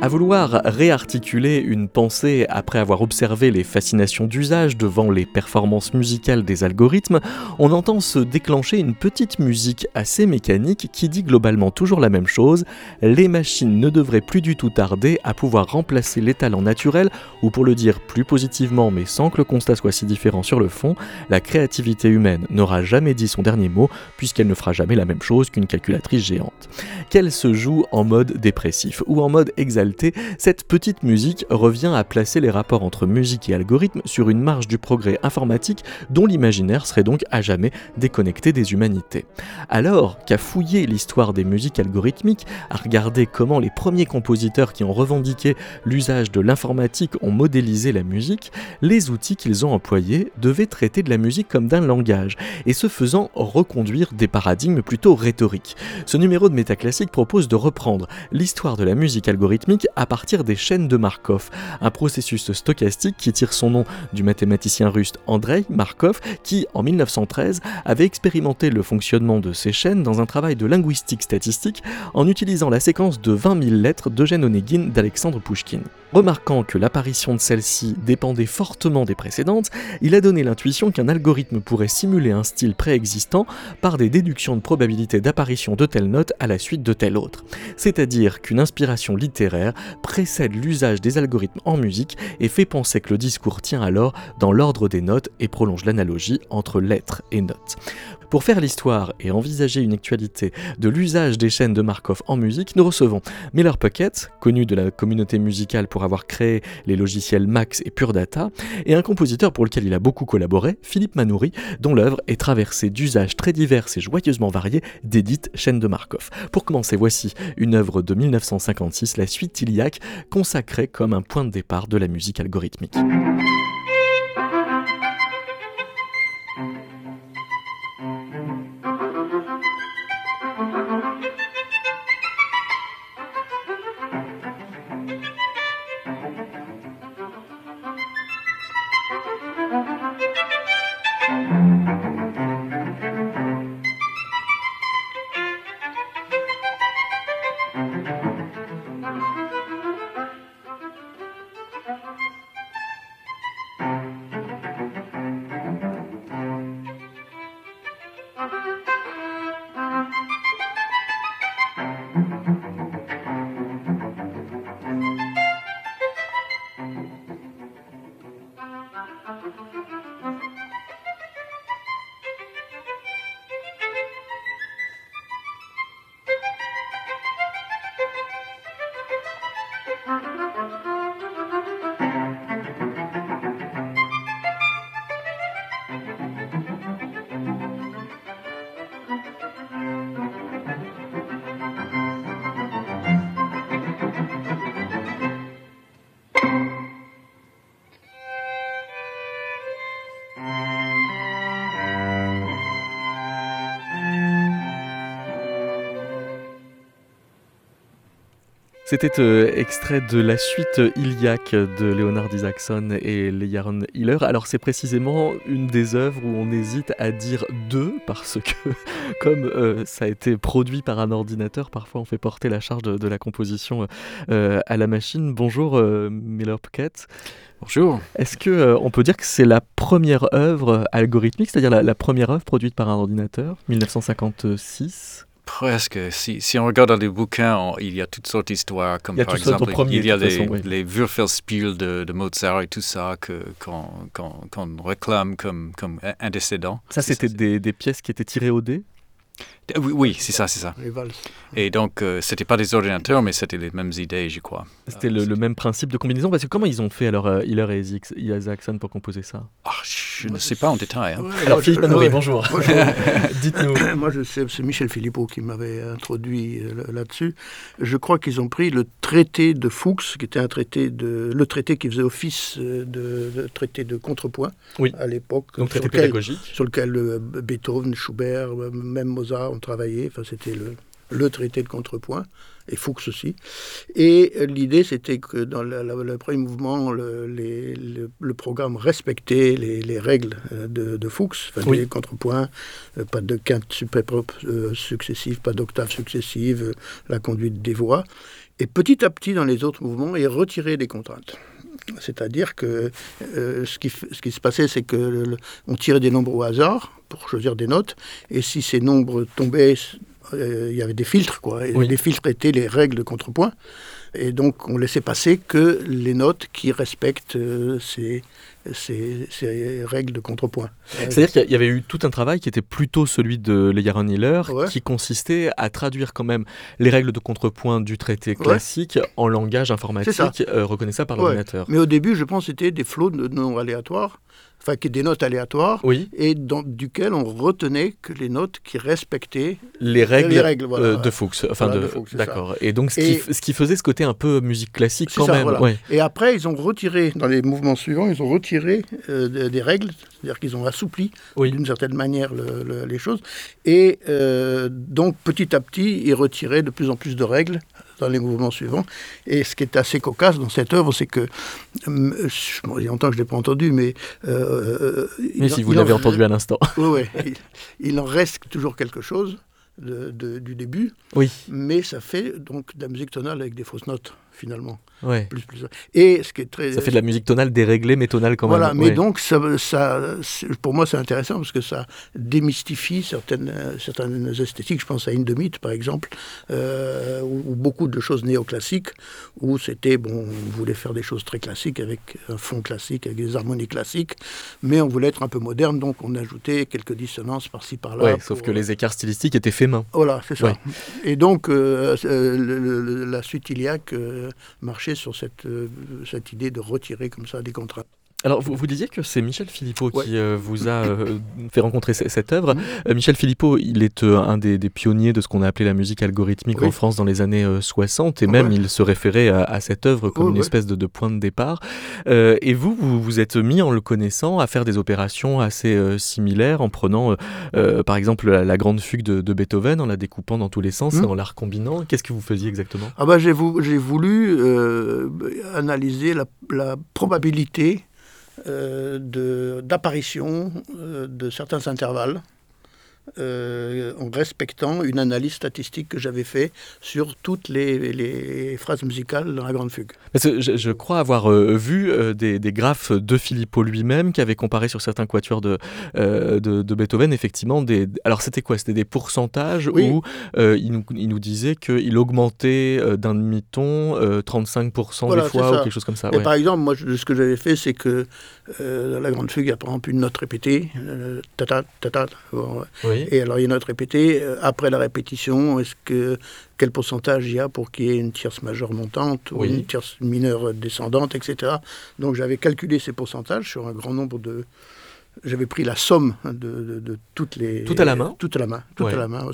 À vouloir réarticuler une pensée après avoir observé les fascinations d'usage devant les performances musicales des algorithmes, on entend se déclencher une petite musique assez mécanique qui dit globalement toujours la même chose, les machines ne devraient plus du tout tarder à pouvoir remplacer les talents naturels, ou pour le dire plus positivement mais sans que le constat soit si différent sur le fond, la créativité humaine n'aura jamais dit son dernier mot puisqu'elle ne fera jamais la même chose qu'une calculatrice géante. Qu'elle se joue en mode dépressif ou en mode exalté cette petite musique revient à placer les rapports entre musique et algorithme sur une marge du progrès informatique dont l'imaginaire serait donc à jamais déconnecté des humanités. Alors qu'à fouiller l'histoire des musiques algorithmiques, à regarder comment les premiers compositeurs qui ont revendiqué l'usage de l'informatique ont modélisé la musique, les outils qu'ils ont employés devaient traiter de la musique comme d'un langage, et ce faisant reconduire des paradigmes plutôt rhétoriques. Ce numéro de Métaclassique propose de reprendre l'histoire de la musique algorithmique à partir des chaînes de Markov, un processus stochastique qui tire son nom du mathématicien russe Andrei Markov, qui, en 1913, avait expérimenté le fonctionnement de ces chaînes dans un travail de linguistique statistique en utilisant la séquence de 20 000 lettres d'Eugène Onegin d'Alexandre Pouchkine. Remarquant que l'apparition de celle-ci dépendait fortement des précédentes, il a donné l'intuition qu'un algorithme pourrait simuler un style préexistant par des déductions de probabilité d'apparition de telle note à la suite de telle autre. C'est-à-dire qu'une inspiration littéraire précède l'usage des algorithmes en musique et fait penser que le discours tient alors dans l'ordre des notes et prolonge l'analogie entre lettres et notes. Pour faire l'histoire et envisager une actualité de l'usage des chaînes de Markov en musique, nous recevons Miller Pocket, connu de la communauté musicale pour avoir créé les logiciels Max et Pure Data, et un compositeur pour lequel il a beaucoup collaboré, Philippe Manoury, dont l'œuvre est traversée d'usages très divers et joyeusement variés des dites chaînes de Markov. Pour commencer, voici une œuvre de 1956, la suite Tiliac, consacrée comme un point de départ de la musique algorithmique. C'était euh, extrait de la suite Iliac de Leonard Isaacson et Leyaron Hiller. Alors c'est précisément une des œuvres où on hésite à dire deux parce que comme euh, ça a été produit par un ordinateur, parfois on fait porter la charge de, la composition euh, à la machine. Bonjour Miller Pocket. Bonjour. Est-ce que on peut dire que c'est la première œuvre algorithmique, c'est-à-dire la, la première œuvre produite par un ordinateur, 1956 Presque. Si, si, on regarde dans les bouquins, il y a toutes sortes d'histoires, comme par exemple, il y a les, les Würfelspiel de, de, Mozart et tout ça qu'on réclame comme, comme indécédent. Ça, c'était des, des, pièces qui étaient tirées au dé? Oui, oui c'est ça, c'est ça. Et donc, euh, c'était pas des ordinateurs, mais c'était les mêmes idées, je crois. C'était le, même principe de combinaison. Parce que comment ils ont fait alors euh, Hiller et Isaacson pour composer ça? Ah, Je ne sais pas en détail. Hein. alors, Philippe Manoury, bonjour. Dites-nous. Moi, c'est Michel Philippot qui m'avait introduit euh, là-dessus. Je crois qu'ils ont pris le traité de Fuchs, qui était un traité de, le traité qui faisait office de, traité de contrepoint à l'époque. Donc traité Sur lequel Beethoven, Schubert, même Mozart travailler. Enfin, c'était le le traité de contrepoint, et Fuchs aussi. Et l'idée, c'était que dans le premier mouvement, le, le, programme respectait les, règles euh, de, Fuchs, enfin, les contrepoints, euh, pas de quintes superpropres euh, successives, pas d'octaves successives, la conduite des voix. Et petit à petit, dans les autres mouvements, il retirait des contraintes. C'est-à-dire que ce, qui, ce, qui, se passait, c'est qu'on on tirait des nombres au hasard pour choisir des notes, et si ces nombres tombaient euh, il y avait des filtres, quoi. Et Les filtres étaient les règles de contrepoint. Et donc, on laissait passer que les notes qui respectent euh, ces, ces, règles de contrepoint. C'est-à-dire qu'il y avait eu tout un travail qui était plutôt celui de Leyaron Hiller, qui consistait à traduire quand même les règles de contrepoint du traité classique en langage informatique euh, reconnaissable par l'ordinateur. Mais au début, je pense que c'était des flots de noms aléatoires enfin qui des notes aléatoires, et dans, duquel on retenait que les notes qui respectaient les règles, euh, de Fuchs. Enfin de, d'accord. Et donc ce, qui, ce, qui, faisait ce côté un peu musique classique quand même. Et après ils ont retiré dans les mouvements suivants, ils ont retiré euh, des règles, c'est-à-dire qu'ils ont assoupli d'une certaine manière les choses, et euh, donc petit à petit ils retiraient de plus en plus de règles dans les mouvements suivants. Et ce qui est assez cocasse dans cette œuvre, c'est que, euh, il y a longtemps que je ne l'ai pas entendu, mais... Euh, mais si vous l'avez entendu à l'instant. Oui, oui. Il, en reste toujours quelque chose de, du début, oui. mais ça fait donc de la musique tonale avec des fausses notes finalement. Ouais. Plus, plus. Et ce qui est très, ça fait de la musique tonale déréglée, mais tonale quand même. Voilà, mais donc ça, ça pour moi c'est intéressant parce que ça démystifie certaines, certaines esthétiques. Je pense à Indemite par exemple, euh, ou, beaucoup de choses néoclassiques, où c'était, bon, on voulait faire des choses très classiques avec un fond classique, avec des harmonies classiques, mais on voulait être un peu moderne, donc on ajoutait quelques dissonances par-ci par-là. Ouais, sauf que les écarts stylistiques étaient faits main. Voilà, c'est ça. Et donc euh, euh, la suite Iliac marcher sur cette, euh, cette idée de retirer comme ça des contrats. Alors, vous, vous, disiez que c'est Michel Philippot qui euh, vous a euh, fait rencontrer cette œuvre. Mm-hmm. Michel Philippot, il est un des, pionniers de ce qu'on a appelé la musique algorithmique en France dans les années 60, et même il se référait à, cette œuvre comme une espèce de, point de départ. et vous, vous vous êtes mis en le connaissant à faire des opérations assez similaires, en prenant, par exemple, la, grande fugue de, Beethoven, en la découpant dans tous les sens, mm. en la recombinant. Qu'est-ce que vous faisiez exactement? Ah bah, J'ai voulu analyser la, la probabilité euh, d'apparition euh, de certains intervalles euh, en respectant une analyse statistique que j'avais fait sur toutes les, phrases musicales dans la Grande Fugue. je, crois avoir euh, vu euh, des, graphes de Filippo lui-même qui avait comparé sur certains quatuors de, de, Beethoven, effectivement, des... alors c'était quoi? C'était des pourcentages où il nous, il, nous, disait qu'il augmentait d'un demi-ton 35% des fois ou quelque chose comme ça. Par exemple, moi, ce que j'avais fait, c'est que la Grande Fugue, il y a par exemple une note répétée, tata, tata, et alors il y a une note répétée. Euh, après la répétition, est-ce que quel pourcentage il y a pour qu'il y ait une tierce majeure montante ou une tierce mineure descendante, etc. Donc j'avais calculé ces pourcentages sur un grand nombre de, j'avais pris la somme de, de, toutes les... Tout à la main Tout à la main, tout à la main.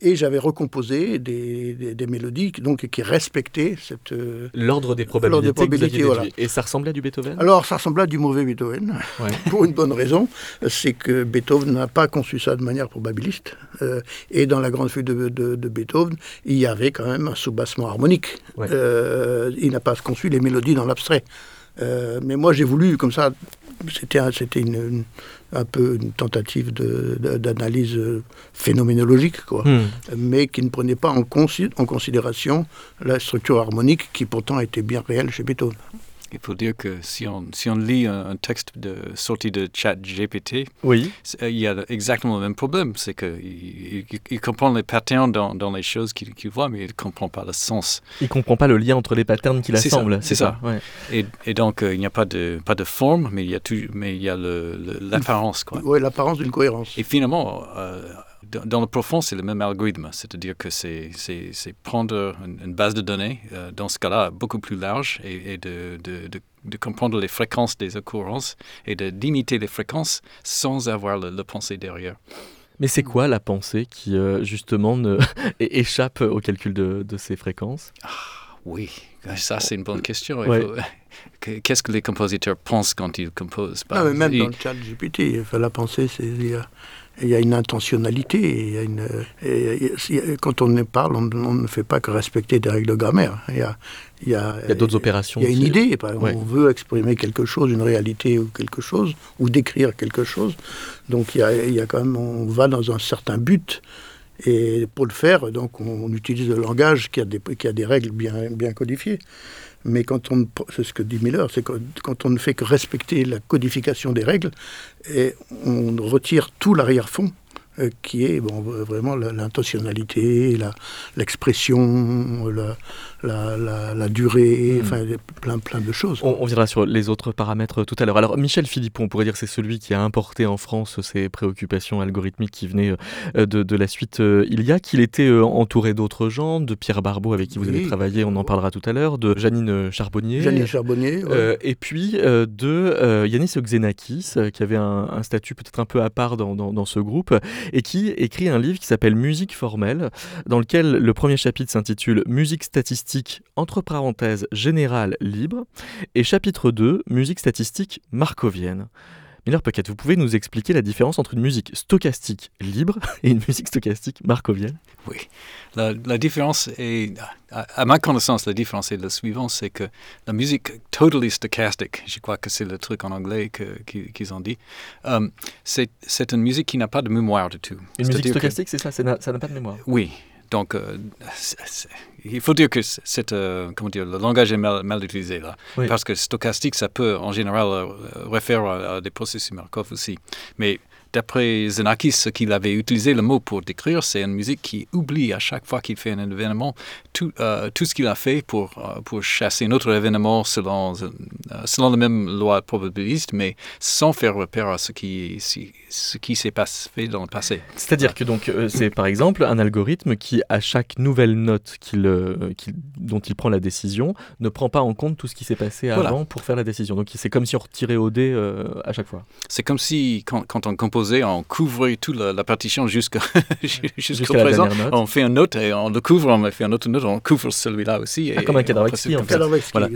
et j'avais recomposé des, des, mélodies donc, qui respectaient cette... Euh, l'ordre des probabilités. voilà. Et ça ressemblait à du Beethoven? Alors, ça ressemblait à du mauvais Beethoven, pour une bonne raison, c'est que Beethoven n'a pas conçu ça de manière probabiliste. Euh, et dans la grande fuite de, de, Beethoven, il y avait quand même un soubassement harmonique. Euh, il n'a pas conçu les mélodies dans l'abstrait. mais moi, j'ai voulu, comme ça, c'était c'était une, un peu une tentative d'analyse phénoménologique, quoi, hmm. mais qui ne prenait pas en, en considération la structure harmonique qui pourtant était bien réelle chez Beethoven. Il faut dire que si on, si on lit un, texte de, sorti de chat GPT, oui. Euh, il y a exactement le même problème. C'est qu'il il, comprend les patterns dans, dans les choses qu'il voit, mais il ne comprend pas le sens. Il ne comprend pas le lien entre les patterns qu'il assemble. C'est ça. Ouais. Et, et, donc, euh, il n'y a pas de, pas de forme, mais il y a, tout, mais il y a l'apparence. Oui, l'apparence d'une cohérence. Et finalement, euh, dans le profond, c'est le même algorithme, c'est-à-dire que c'est prendre une, base de données, euh, dans ce cas-là, beaucoup plus large, et, de, de, de, comprendre les fréquences des occurrences et d'imiter les fréquences sans avoir le, pensée derrière. Mais c'est quoi la pensée qui, euh, justement, ne échappe au calcul de, ces fréquences? Ah, Oui, ça c'est une bonne question. Qu'est-ce que les compositeurs pensent quand ils composent? Ah, Même dans le chat GPT, la pensée, c'est il y a une intentionnalité. Il y a une, quand on parle, on, ne fait pas que respecter des règles de grammaire. Il y a, il y a, d'autres opérations. Il y a une idée. On veut exprimer quelque chose, une réalité ou quelque chose, ou décrire quelque chose. Donc il y a, il y a quand même, on va dans un certain but. Et pour le faire, donc, on, utilise le langage qui a des, qui a des règles bien, bien codifiées. Mais quand on, c'est ce que dit Miller, c'est quand, quand on ne fait que respecter la codification des règles, et on retire tout l'arrière-fond euh, qui est bon, vraiment l'intentionnalité, l'expression, la, la, la, durée, hmm. enfin plein, plein de choses. On, viendra sur les autres paramètres tout à l'heure. Alors Michel Philippon, on pourrait dire c'est celui qui a importé en France ces préoccupations algorithmiques qui venaient euh, de, de la suite euh, il y a, qu'il était euh, entouré d'autres gens, de Pierre Barbeau avec qui vous avez travaillé, on en parlera tout à l'heure, de Janine Charbonnier. Janine Charbonnier, Et puis de Yanis Xenakis, qui avait un, statut peut-être un peu à part dans, dans, dans, ce groupe, et qui écrit un livre qui s'appelle Musique formelle, dans lequel le premier chapitre s'intitule Musique statistique entre parenthèses générale libre, et chapitre 2, musique statistique markovienne. Miller Puckett, vous pouvez nous expliquer la différence entre une musique stochastique libre et une musique stochastique markovienne? Oui, la, différence est, à, ma connaissance, la différence est la suivante, c'est que la musique totally stochastic, je crois que c'est le truc en anglais qu'ils ont dit, euh, c'est une musique qui n'a pas de mémoire du tout. Une musique stochastique, c'est ça, ça n'a pas de mémoire? Oui, donc, euh, il faut dire que euh, comment dire, le langage est mal, utilisé là. Parce que stochastique, ça peut en général euh, référer à, à, des processus Markov aussi. Mais d'après Xenakis, ce qu'il avait utilisé le mot pour décrire, c'est une musique qui oublie à chaque fois qu'il fait un événement tout, euh, tout ce qu'il a fait pour, euh, pour chasser un autre événement selon, euh, selon la même loi probabiliste, mais sans faire repère à ce qui, ce qui s'est passé dans le passé. C'est-à-dire que donc c'est par exemple un algorithme qui, à chaque nouvelle note qu'il, dont il prend la décision, ne prend pas en compte tout ce qui s'est passé avant pour faire la décision. Donc c'est comme si on retirait au dé à chaque fois. C'est comme si quand, quand on compose on couvre toute la, partition jusqu'au présent. On fait une note et on le couvre, on fait une autre note, on couvre celui-là aussi. Ah, comme un cadre en fait. Voilà.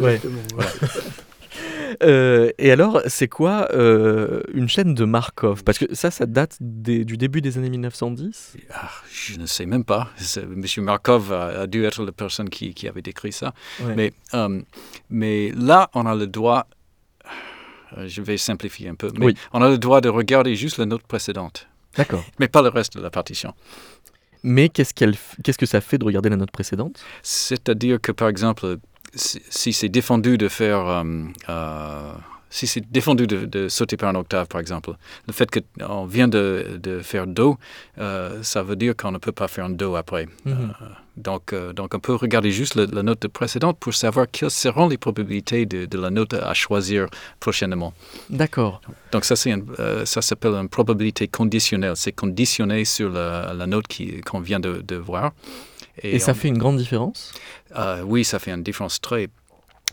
Euh, et alors, c'est quoi euh, une chaîne de Markov? Parce que ça, ça date du début des années 1910 ah, Je ne sais même pas. Monsieur Markov a, dû être la personne qui, avait décrit ça. Mais, euh, mais là, on a le droit je vais simplifier un peu, mais on a le droit de regarder juste la note précédente. D'accord. Mais pas le reste de la partition. Mais qu'est-ce, qu'elle, qu'est-ce que ça fait de regarder la note précédente? C'est-à-dire que, par exemple, si, c'est défendu de faire euh, euh, si c'est défendu de, sauter par une octave, par exemple, le fait qu'on vient de, de faire Do, euh, ça veut dire qu'on ne peut pas faire un Do après. Mhm. Euh, donc, euh, donc, on peut regarder juste la note précédente pour savoir quelles seront les probabilités de, la note à choisir prochainement. D'accord. Donc, ça, c'est ça s'appelle une probabilité conditionnelle. C'est conditionné sur la, la note qu'on vient de, voir. Et, ça fait une grande différence Oui, ça fait une différence très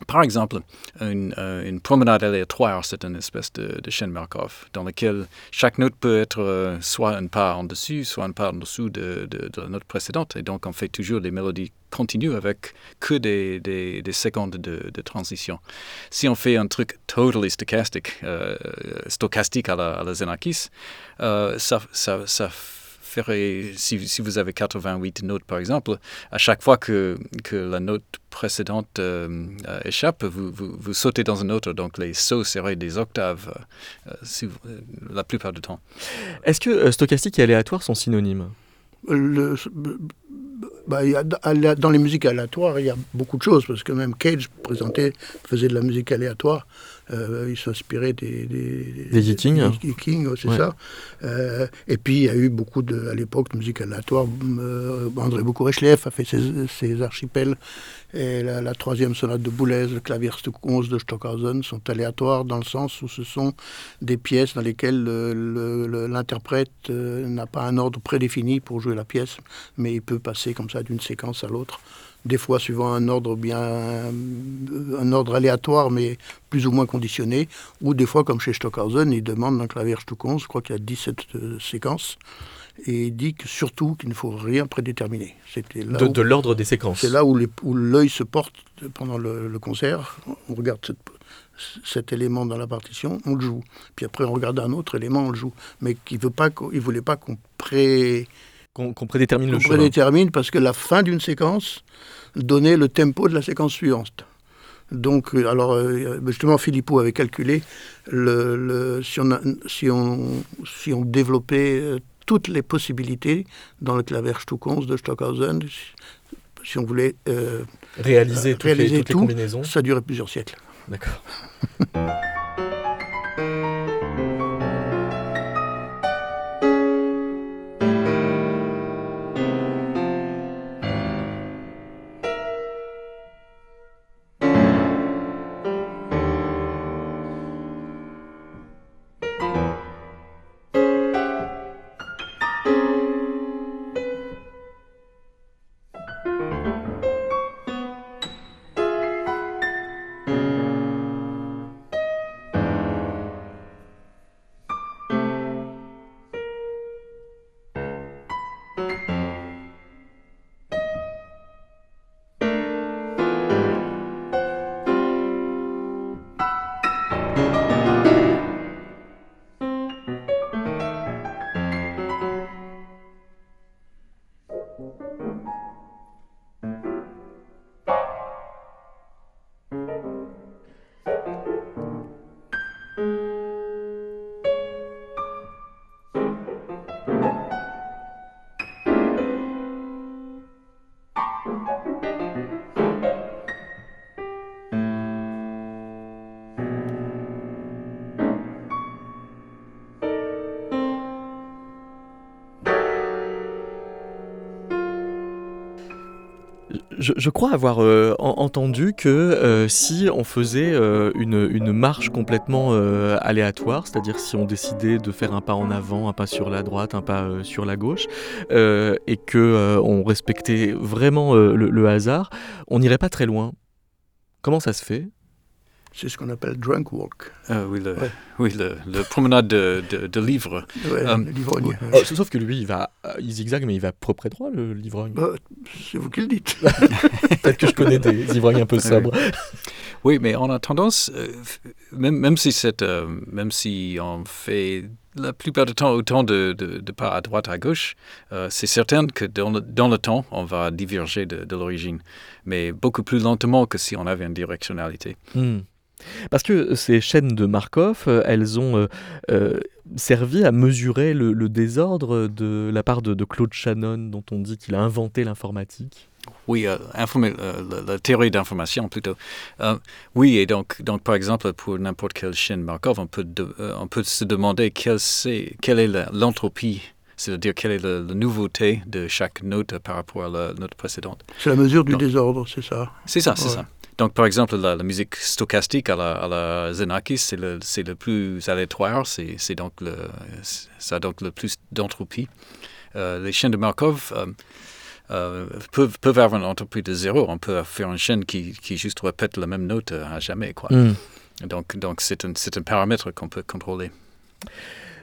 par exemple, une, euh, une promenade aléatoire, c'est une espèce de, de, chaîne Markov dans laquelle chaque note peut être euh, soit une part en dessus, soit une part en dessous de, de, la note précédente. Et donc, on fait toujours des mélodies continues avec que des, des, des secondes de, transition. Si on fait un truc totally stochastic, euh, stochastique à la, à la Xenakis, ça, ça, ça si, si, vous avez 88 notes par exemple, à chaque fois que, que la note précédente euh, euh, échappe, vous, vous, sautez dans une autre. Donc les sauts seraient des octaves euh, la plupart du temps. Est-ce que stochastique et aléatoire sont synonymes? Le, bah, dans les musiques aléatoires, il y a beaucoup de choses, parce que même Cage présentait, faisait de la musique aléatoire. Euh, il s'inspirait des, des, des, King, c'est ça. Euh, et puis il y a eu beaucoup de, à l'époque, de musique aléatoire. Euh, André Bokourechlev a fait ses, archipels. Et la, troisième sonate de Boulez, le clavier 11 de Stockhausen sont aléatoires dans le sens où ce sont des pièces dans lesquelles l'interprète n'a pas un ordre prédéfini pour jouer la pièce, mais il peut passer comme ça d'une séquence à l'autre. Des fois suivant un ordre bien un ordre aléatoire mais plus ou moins conditionné, ou des fois comme chez Stockhausen, il demande un clavier Stuckons, je crois qu'il y a 17 séquences et il dit que surtout qu'il ne faut rien prédéterminer. De, de l'ordre des séquences. C'est là où l'œil se porte pendant le, concert. On regarde cet élément dans la partition, on le joue. Puis après, on regarde un autre élément, on le joue. Mais il ne voulait pas qu'on pré... Qu'on prédétermine le choix. prédétermine parce que la fin d'une séquence donnait le tempo de la séquence suivante. Donc, euh, alors, euh, justement, Philippot avait calculé le, si, on si, on, si on développait euh, toutes les possibilités dans le clavier Stuckons de Stockhausen. Si on voulait euh, réaliser, toutes, réaliser les, toutes les combinaisons, ça durait plusieurs siècles. D'accord. je, crois avoir euh, entendu que euh, si on faisait euh, une, marche complètement aléatoire, c'est-à-dire si on décidait de faire un pas en avant, un pas sur la droite, un pas sur la gauche, et que on respectait vraiment le hasard, on n'irait pas très loin. Comment ça se fait? C'est ce qu'on appelle drunk walk. Euh, oui, le, oui, le, promenade de, de, livre. Euh, l'ivrogne. Oh, sauf que lui, il va, il zigzag, mais il va propre et droit, le livrogne. Bah, c'est vous qui le dites. Peut-être que je connais des ivrognes un peu sobres. Oui, mais on a tendance, euh, même, même, si cette, même si on fait la plupart du temps autant de, de, pas à droite à gauche, c'est certain que dans le, dans le, temps, on va diverger de, l'origine, mais beaucoup plus lentement que si on avait une directionnalité. Hmm. Parce que ces chaînes de Markov, euh, elles ont euh, euh, servi à mesurer le, désordre de la part de, Claude Shannon, dont on dit qu'il a inventé l'informatique. Oui, la, théorie d'information plutôt. oui, et donc, donc par exemple, pour n'importe quelle chaîne Markov, on peut, on peut se demander quelle, est, quelle est l'entropie c'est-à-dire quelle est la, nouveauté de chaque note par rapport à la note précédente. C'est la mesure du désordre, c'est ça? C'est ça, c'est ça. Donc, par exemple, la, musique stochastique à la, à la Xenakis, c'est le, le, plus aléatoire, c'est donc le, ça a donc le plus d'entropie. Euh, les chaînes de Markov euh, euh, peuvent, peuvent avoir une entropie de zéro. On peut faire une chaîne qui, qui juste répète la même note à jamais. Quoi. Hmm. Donc, donc c'est un, un paramètre qu'on peut contrôler.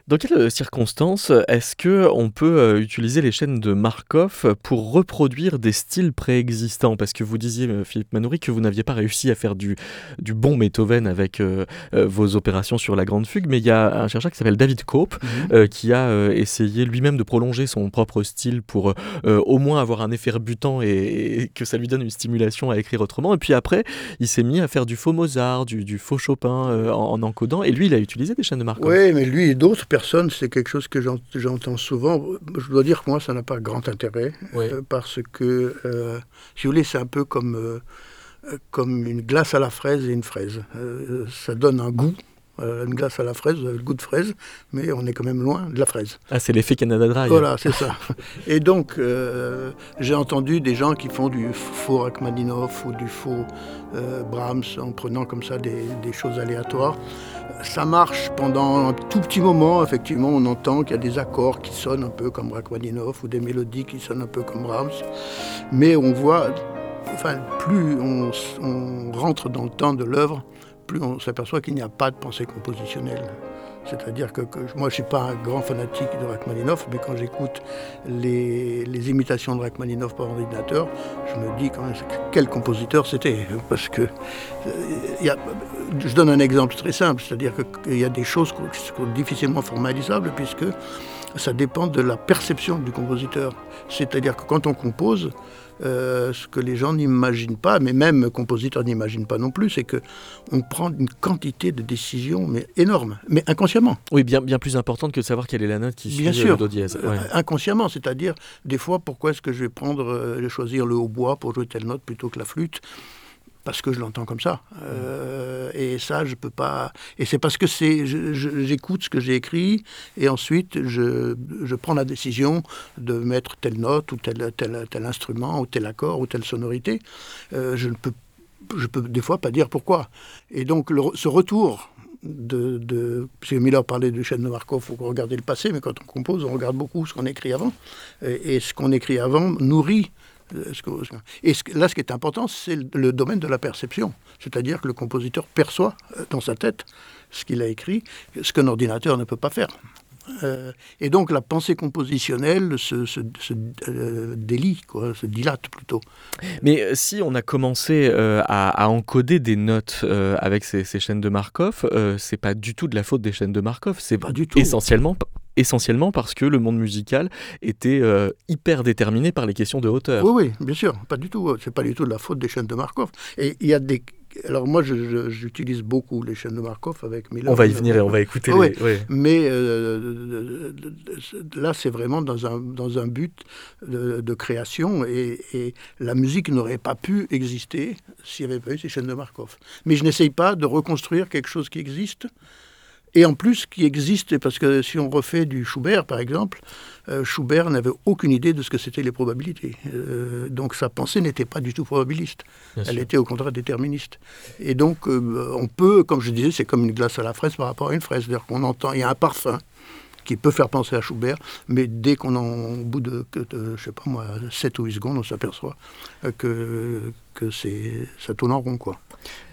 Dans quelles circonstances est-ce que on peut euh, utiliser les chaînes de Markov pour reproduire des styles préexistants? Parce que vous disiez, euh, Philippe Manoury, que vous n'aviez pas réussi à faire du, du bon Beethoven avec euh, vos opérations sur la Grande Fugue, mais il y a un chercheur qui s'appelle David Cope mhm. qui a essayé lui-même de prolonger son propre style pour au moins avoir un effet rebutant et, que ça lui donne une stimulation à écrire autrement. Et puis après, il s'est mis à faire du faux Mozart, du, du faux Chopin en, en, encodant, et lui, il a utilisé des chaînes de Markov. Oui, mais lui et d'autres personne, c'est quelque chose que j'entends souvent. Je dois dire que moi, ça n'a pas grand intérêt, euh, parce que, euh, si vous voulez, c'est un peu comme, euh, comme une glace à la fraise et une fraise. ça donne un goût. Une glace à la fraise, vous avez le goût de fraise, mais on est quand même loin de la fraise. Ah, c'est l'effet Canada Dry. Voilà, c'est ça. Et donc, j'ai entendu des gens qui font du faux Rachmaninoff ou du faux Brahms en prenant comme ça des, des choses aléatoires ça marche pendant un tout petit moment. Effectivement, on entend qu'il y a des accords qui sonnent un peu comme Rachmaninoff ou des mélodies qui sonnent un peu comme Brahms. Mais on voit enfin, plus on, on rentre dans le temps de l'œuvre, plus on s'aperçoit qu'il n'y a pas de pensée compositionnelle. C'est-à-dire que, moi, je ne suis pas un grand fanatique de Rachmaninoff, mais quand j'écoute les, imitations de Rachmaninoff par ordinateur, je me dis quand même quel compositeur c'était. Parce que euh, je donne un exemple très simple, c'est-à-dire qu'il y a des choses qui sont difficilement formalisables, puisque ça dépend de la perception du compositeur. C'est-à-dire que quand on compose, euh, ce que les gens n'imaginent pas, mais même compositeurs n'imaginent pas non plus, c'est que on prend une quantité de décisions mais énorme, mais inconsciemment. Oui, bien, bien plus importante que de savoir quelle est la note qui bien suit sûr, le do dièse. Euh, inconsciemment, c'est-à-dire des fois pourquoi est-ce que je vais prendre, euh, choisir le hautbois pour jouer telle note plutôt que la flûte? Parce que je l'entends comme ça. Euh, et ça, je peux pas. Et c'est parce que c'est, j'écoute ce que j'ai écrit et ensuite je, je, prends la décision de mettre telle note ou tel, tel, tel instrument ou tel accord ou telle sonorité. Euh, je ne peux, je peux des fois pas dire pourquoi. Et donc ce retour de, de parce Miller parlait du chêne de Markov, il faut regarder le passé, mais quand on compose, on regarde beaucoup ce qu'on écrit avant. Et, et ce qu'on écrit avant nourrit et là, ce qui est important, c'est le domaine de la perception. C'est-à-dire que le compositeur perçoit euh, dans sa tête ce qu'il a écrit, ce qu'un ordinateur ne peut pas faire. Euh, et donc la pensée compositionnelle se, se, euh, délie, quoi, se dilate plutôt. Mais si on a commencé à, encoder des notes avec ces, chaînes de Markov, c'est pas du tout de la faute des chaînes de Markov, c'est essentiellement essentiellement parce que le monde musical était euh, hyper déterminé par les questions de hauteur. Oui, oui, bien sûr, pas du tout. C'est pas du tout de la faute des chaînes de Markov. Et il y a des alors moi, j'utilise beaucoup les chaînes de Markov avec Miller. On va y venir et on va écouter. les... Mais euh, là, c'est vraiment dans un, dans un but de, création et, et, la musique n'aurait pas pu exister s'il n'y avait pas eu ces chaînes de Markov. Mais je n'essaye pas de reconstruire quelque chose qui existe et en plus qui existe, parce que si on refait du Schubert par exemple, euh, Schubert n'avait aucune idée de ce que c'était les probabilités. Euh, donc sa pensée n'était pas du tout probabiliste, elle était au contraire déterministe. Et donc euh, on peut, comme je disais, c'est comme une glace à la fraise par rapport à une fraise, c'est-à-dire qu'on entend, il y a un parfum qui peut faire penser à Schubert, mais dès qu'on en, au bout de, de, je sais pas moi, 7 ou 8 secondes, on s'aperçoit que, que ça tourne en rond, quoi.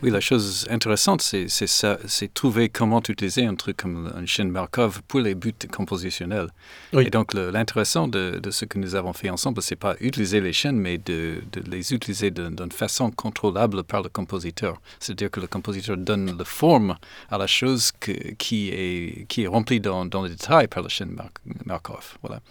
Oui, la chose intéressante, c'est trouver comment utiliser un truc comme une chaîne Markov pour les buts compositionnels. Et donc, l'intéressant de, de, ce que nous avons fait ensemble, c'est pas utiliser les chaînes, mais de, de les utiliser d'une façon contrôlable par le compositeur. C'est-à-dire que le compositeur donne la forme à la chose que, qui, est, qui est remplie dans, dans le détail par la chaîne Markov. Voilà.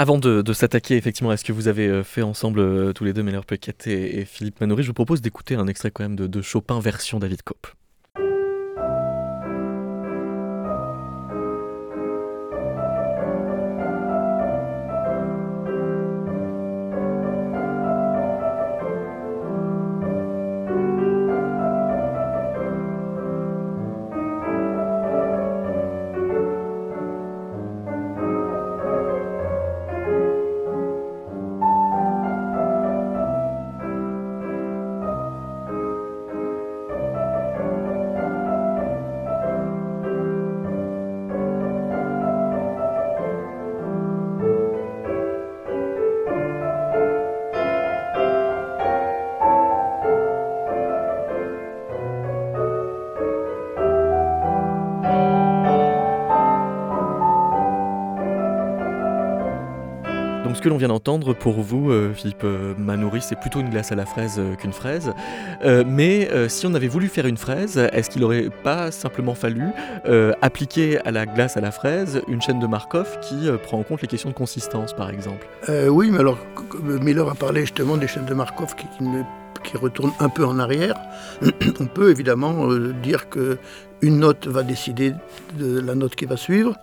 Avant de, s'attaquer effectivement à ce que vous avez euh, fait ensemble euh, tous les deux, Meilleur Pequette et, Philippe Manoury, je vous propose d'écouter un extrait quand même de, de Chopin version David Cope. Que l'on vient d'entendre, pour vous, euh, Philippe euh, Manoury, c'est plutôt une glace à la fraise euh, qu'une fraise. mais si on avait voulu faire une fraise, est-ce qu'il n'aurait pas simplement fallu appliquer à la glace à la fraise une chaîne de Markov qui prend en compte les questions de consistance, par exemple? Oui, mais alors, Miller a parlé justement des chaînes de Markov qui, qui retournent un peu en arrière. on peut évidemment dire que une note va décider de la note qui va suivre,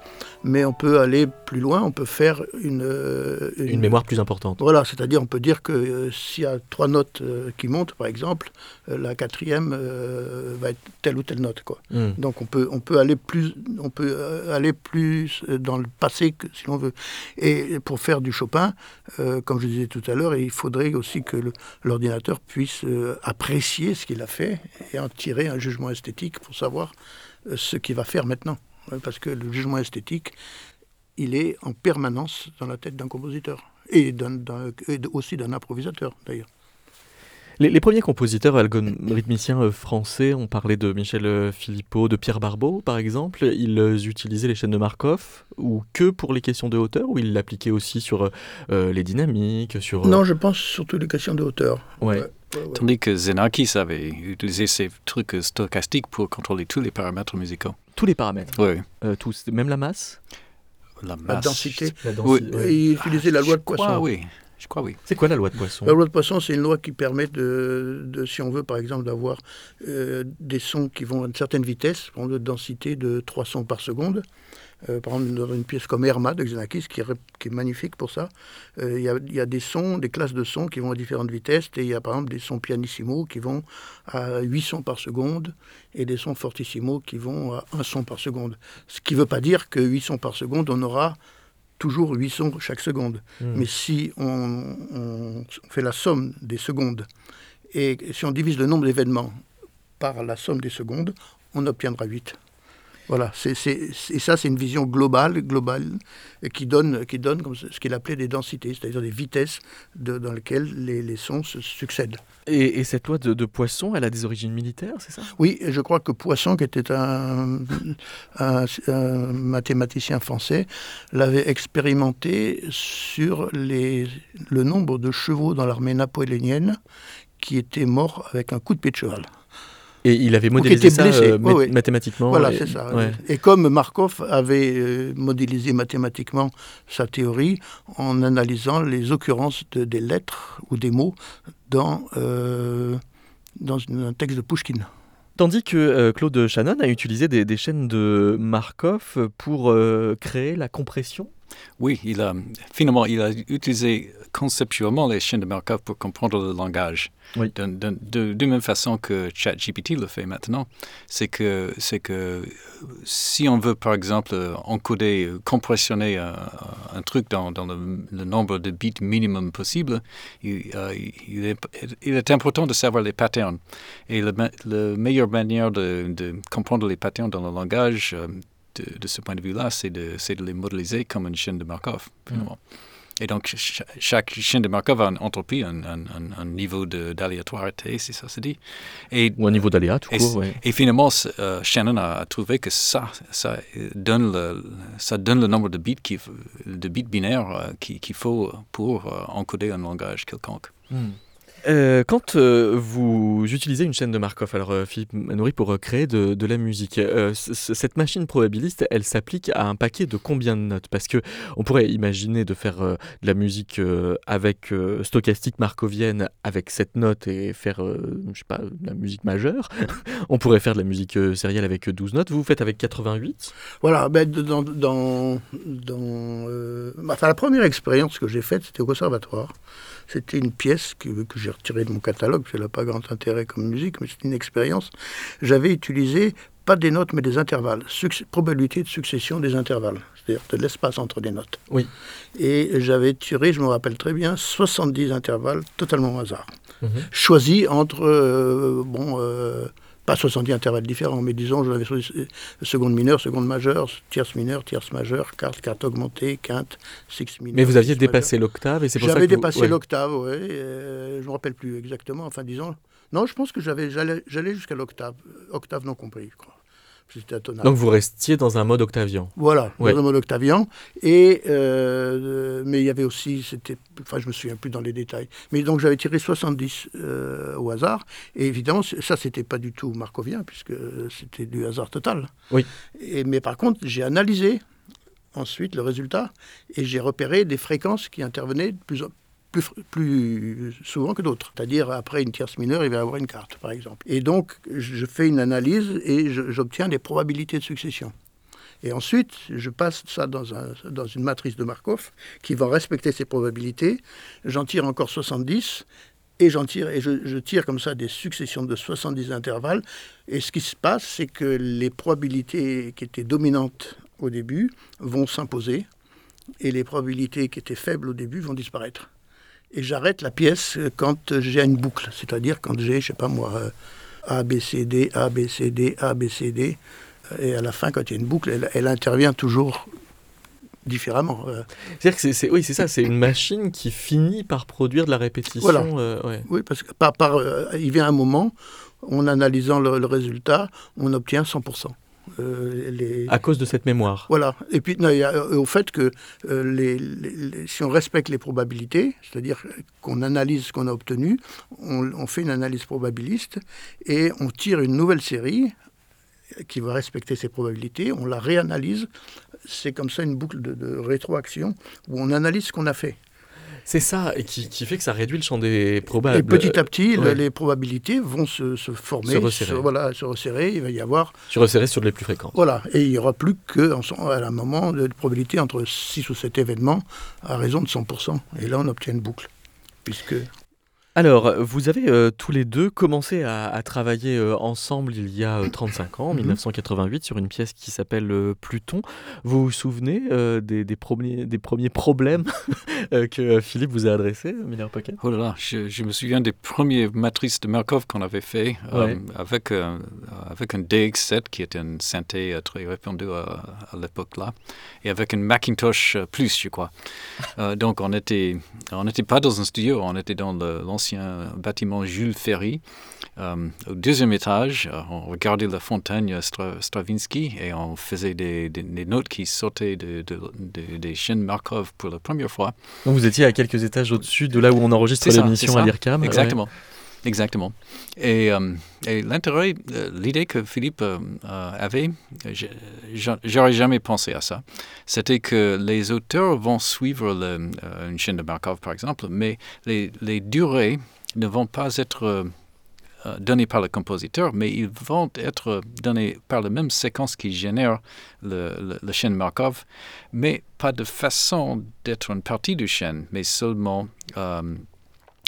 mais on peut aller plus loin, on peut faire une... Euh, une, mémoire plus importante. Voilà, c'est-à-dire on peut dire que euh, s'il y a trois notes euh, qui montent, par exemple, la quatrième va être telle ou telle note. Quoi. Hmm. Donc on peut, on, peut aller plus, on peut aller plus dans le passé, que, si l'on veut. Et pour faire du Chopin, comme je disais tout à l'heure, il faudrait aussi que l'ordinateur puisse apprécier ce qu'il a fait et en tirer un jugement esthétique pour savoir ce qu'il va faire maintenant. Parce que le jugement esthétique, il est en permanence dans la tête d'un compositeur et, aussi d'un improvisateur d'ailleurs. Les, premiers compositeurs algorithmiciens euh, français, on parlait de Michel euh, Philippot, de Pierre Barbeau par exemple, ils euh, utilisaient les chaînes de Markov ou que pour les questions de hauteur ou ils l'appliquaient aussi sur les dynamiques sur, Non, je pense surtout les questions de hauteur. Ouais. Tandis que Xenakis avait utilisé ces trucs stochastiques pour contrôler tous les paramètres musicaux. Tous les paramètres Oui. tous, même la masse? La masse. La densité. La densité Il utilisait la loi de Poisson. oui. Je crois oui. C'est quoi la loi de Poisson? La loi de Poisson, c'est une loi qui permet, de, si on veut par exemple, d'avoir euh, des sons qui vont à une certaine vitesse, exemple de densité de 3 sons par seconde. Euh, par exemple, dans une pièce comme Herma de Xenakis, qui est, magnifique pour ça, euh, il y, a des sons, des classes de sons qui vont à différentes vitesses, et il y a par exemple des sons pianissimo qui vont à 8 sons par seconde, et des sons fortissimo qui vont à 1 son par seconde. Ce qui ne veut pas dire que 8 sons par seconde, on aura toujours 8 sons chaque seconde. Hmm. Mais si on, fait la somme des secondes et si on divise le nombre d'événements par la somme des secondes, on obtiendra 8. Voilà, et ça, c'est une vision globale, globale qui donne, qui donne comme ce qu'il appelait des densités, c'est-à-dire des vitesses dans lesquelles les, sons se succèdent. Et, cette loi de, Poisson, elle a des origines militaires, c'est ça? Oui, je crois que Poisson, qui était un, mathématicien français, l'avait expérimenté sur les, le nombre de chevaux dans l'armée napoléonienne qui étaient morts avec un coup de pied de cheval. Et il avait modélisé ça euh, mathématiquement. Voilà, c'est ça. Et comme Markov avait euh, modélisé mathématiquement sa théorie en analysant les occurrences de, des lettres ou des mots dans, euh, dans un texte de Pushkin. Tandis que Claude Shannon a utilisé des, des chaînes de Markov pour créer la compression? Oui, il a, finalement, il a utilisé conceptuellement les chaînes de Markov pour comprendre le langage. De, de, même façon que ChatGPT le fait maintenant. C'est que, c'est que si on veut, par exemple, encoder, compressionner un, truc dans, dans le, nombre de bits minimum possible, il, euh, il, est, il, est, important de savoir les patterns. Et la meilleure manière de, comprendre les patterns dans le langage, euh, de, ce point de vue-là, c'est de, de, les modéliser comme une chaîne de Markov, finalement. Et donc, chaque chaîne de Markov a une entropie, un, un, niveau d'aléatoire-T, si ça se dit. Et, Ou un niveau d'aléa, tout court. Et finalement, euh, Shannon a trouvé que ça, ça donne le, ça donne le nombre de bits, qui, de bits binaires euh, qu'il faut pour euh, encoder un langage quelconque. Hmm. Euh, quand euh, vous utilisez une chaîne de Markov, alors euh, Philippe Manoury, pour créer de, de la musique, cette machine probabiliste, elle s'applique à un paquet de combien de notes? Parce que on pourrait imaginer de faire de la musique avec stochastique markovienne avec cette note et faire, je sais pas, de la musique majeure. on pourrait faire de la musique sérielle avec 12 notes. Vous, vous faites avec 88 Voilà, ben, dans, dans, dans enfin, la première expérience que j'ai faite, c'était au conservatoire. C'était une pièce que, que j'ai retirée de mon catalogue, parce qu'elle n'a pas grand intérêt comme musique, mais c'était une expérience. J'avais utilisé pas des notes, mais des intervalles. probabilité de succession des intervalles, c'est-à-dire de l'espace entre des notes. Oui. Et j'avais tiré, je me rappelle très bien, 70 intervalles totalement au hasard. Mhm. Choisis entre, euh, bon, euh, pas 70 intervalles différents, mais disons, j'avais choisi seconde mineure, seconde majeure, tierce mineure, tierce majeure, quarte, quarte augmentée, quinte, six mineure. Mais vous aviez dépassé l'octave et c'est pour ça que J'avais dépassé l'octave, oui. Euh, je ne me rappelle plus exactement. Enfin, disons. Non, je pense que j'allais jusqu'à l'octave, octave non compris, je crois. Donc vous restiez dans un mode octavien. Voilà, dans un mode octavien. Et, euh, mais il y avait aussi, c'était, enfin je me souviens plus dans les détails, mais donc j'avais tiré 70 euh, au hasard. Et évidemment, ça, c'était pas du tout markovien, puisque c'était du hasard total. Oui. Et, mais par contre, j'ai analysé ensuite le résultat et j'ai repéré des fréquences qui intervenaient de plus en plus, souvent que d'autres. C'est-à-dire, après une tierce mineure, il va y avoir une carte, par exemple. Et donc, je fais une analyse et j'obtiens des probabilités de succession. Et ensuite, je passe ça dans, un, dans une matrice de Markov qui va respecter ces probabilités. J'en tire encore 70 et tire et je, tire comme ça des successions de 70 intervalles. Et ce qui se passe, c'est que les probabilités qui étaient dominantes au début vont s'imposer et les probabilités qui étaient faibles au début vont disparaître et j'arrête la pièce quand j'ai une boucle, c'est-à-dire quand j'ai, je sais pas moi, euh, A, B, C, D, A, B, C, D, A, B, C, D, et à la fin, quand il y a une boucle, elle, intervient toujours différemment. C'est-à-dire que c'est, oui, c'est ça, c'est une machine qui finit par produire de la répétition. Voilà. Oui, parce que par, par, il vient un moment, en analysant le, le résultat, on obtient 100%. Euh, à cause de cette mémoire. Voilà. Et puis, il y a, euh, au fait que euh, les, si on respecte les probabilités, c'est-à-dire qu'on analyse ce qu'on a obtenu, on, fait une analyse probabiliste et on tire une nouvelle série qui va respecter ces probabilités, on la réanalyse. C'est comme ça une boucle de, de rétroaction où on analyse ce qu'on a fait. C'est ça, et qui, fait que ça réduit le champ des probables. Et petit à petit, les probabilités vont se, former, se resserrer. voilà, se resserrer, il va y avoir... Se resserrer sur les plus fréquents. Voilà, et il n'y aura plus qu'à un moment de probabilité entre 6 ou 7 événements à raison de 100%. Et là, on obtient une boucle, puisque... Alors, vous avez euh, tous les deux commencé à, travailler euh, ensemble il y a 35 euh, ans, en 1988, mhm. sur une pièce qui s'appelle Pluton. Vous vous souvenez des, premiers, des premiers problèmes que Philippe vous a adressés, Miller Pocket? Oh là là, je, me souviens des premières matrices de Markov qu'on avait fait avec, avec un DX7 qui était une synthé très répandue à, à l'époque là, et avec une Macintosh Plus, je crois. donc, on n'était on n'était pas dans un studio, on était dans l'ancien un bâtiment Jules Ferry. Euh, au deuxième étage, euh, on regardait la fontaine Stravinsky et on faisait des, notes qui sortaient de, des chaînes Markov pour la première fois. Donc vous étiez à quelques étages au-dessus de là où on enregistre l'émission à l'IRCAM Exactement. Exactement. Et, euh, l'intérêt, l'idée que Philippe avait, j'aurais jamais pensé à ça, c'était que les auteurs vont suivre une chaîne de Markov, par exemple, mais les, durées ne vont pas être données par le compositeur, mais ils vont être donnés par la même séquence qui génère le, la chaîne Markov, mais pas de façon d'être une partie du chaîne, mais seulement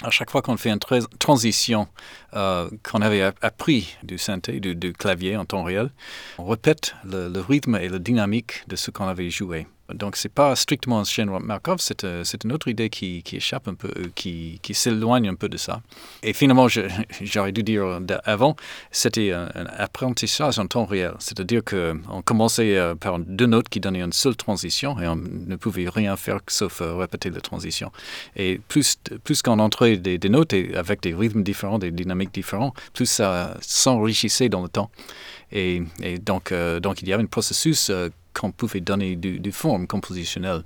à chaque fois qu'on fait une transition euh, qu'on avait appris du synthé, du, clavier en temps réel, on répète le rythme et la dynamique de ce qu'on avait joué. Donc, ce n'est pas strictement un chaîne Markov, c'est euh, une autre idée qui, qui, échappe un peu, euh, qui, qui s'éloigne un peu de ça. Et finalement, j'aurais dû dire avant, c'était un, apprentissage en temps réel. C'est-à-dire qu'on commençait euh, par deux notes qui donnaient une seule transition et on ne pouvait rien faire sauf répéter la transition. Et plus, plus qu'on entrait des, notes et avec des rythmes différents, des dynamiques différentes, plus ça s'enrichissait dans le temps. Et, et donc, donc, il y avait un processus qu'on pouvait donner du, du forme compositionnelle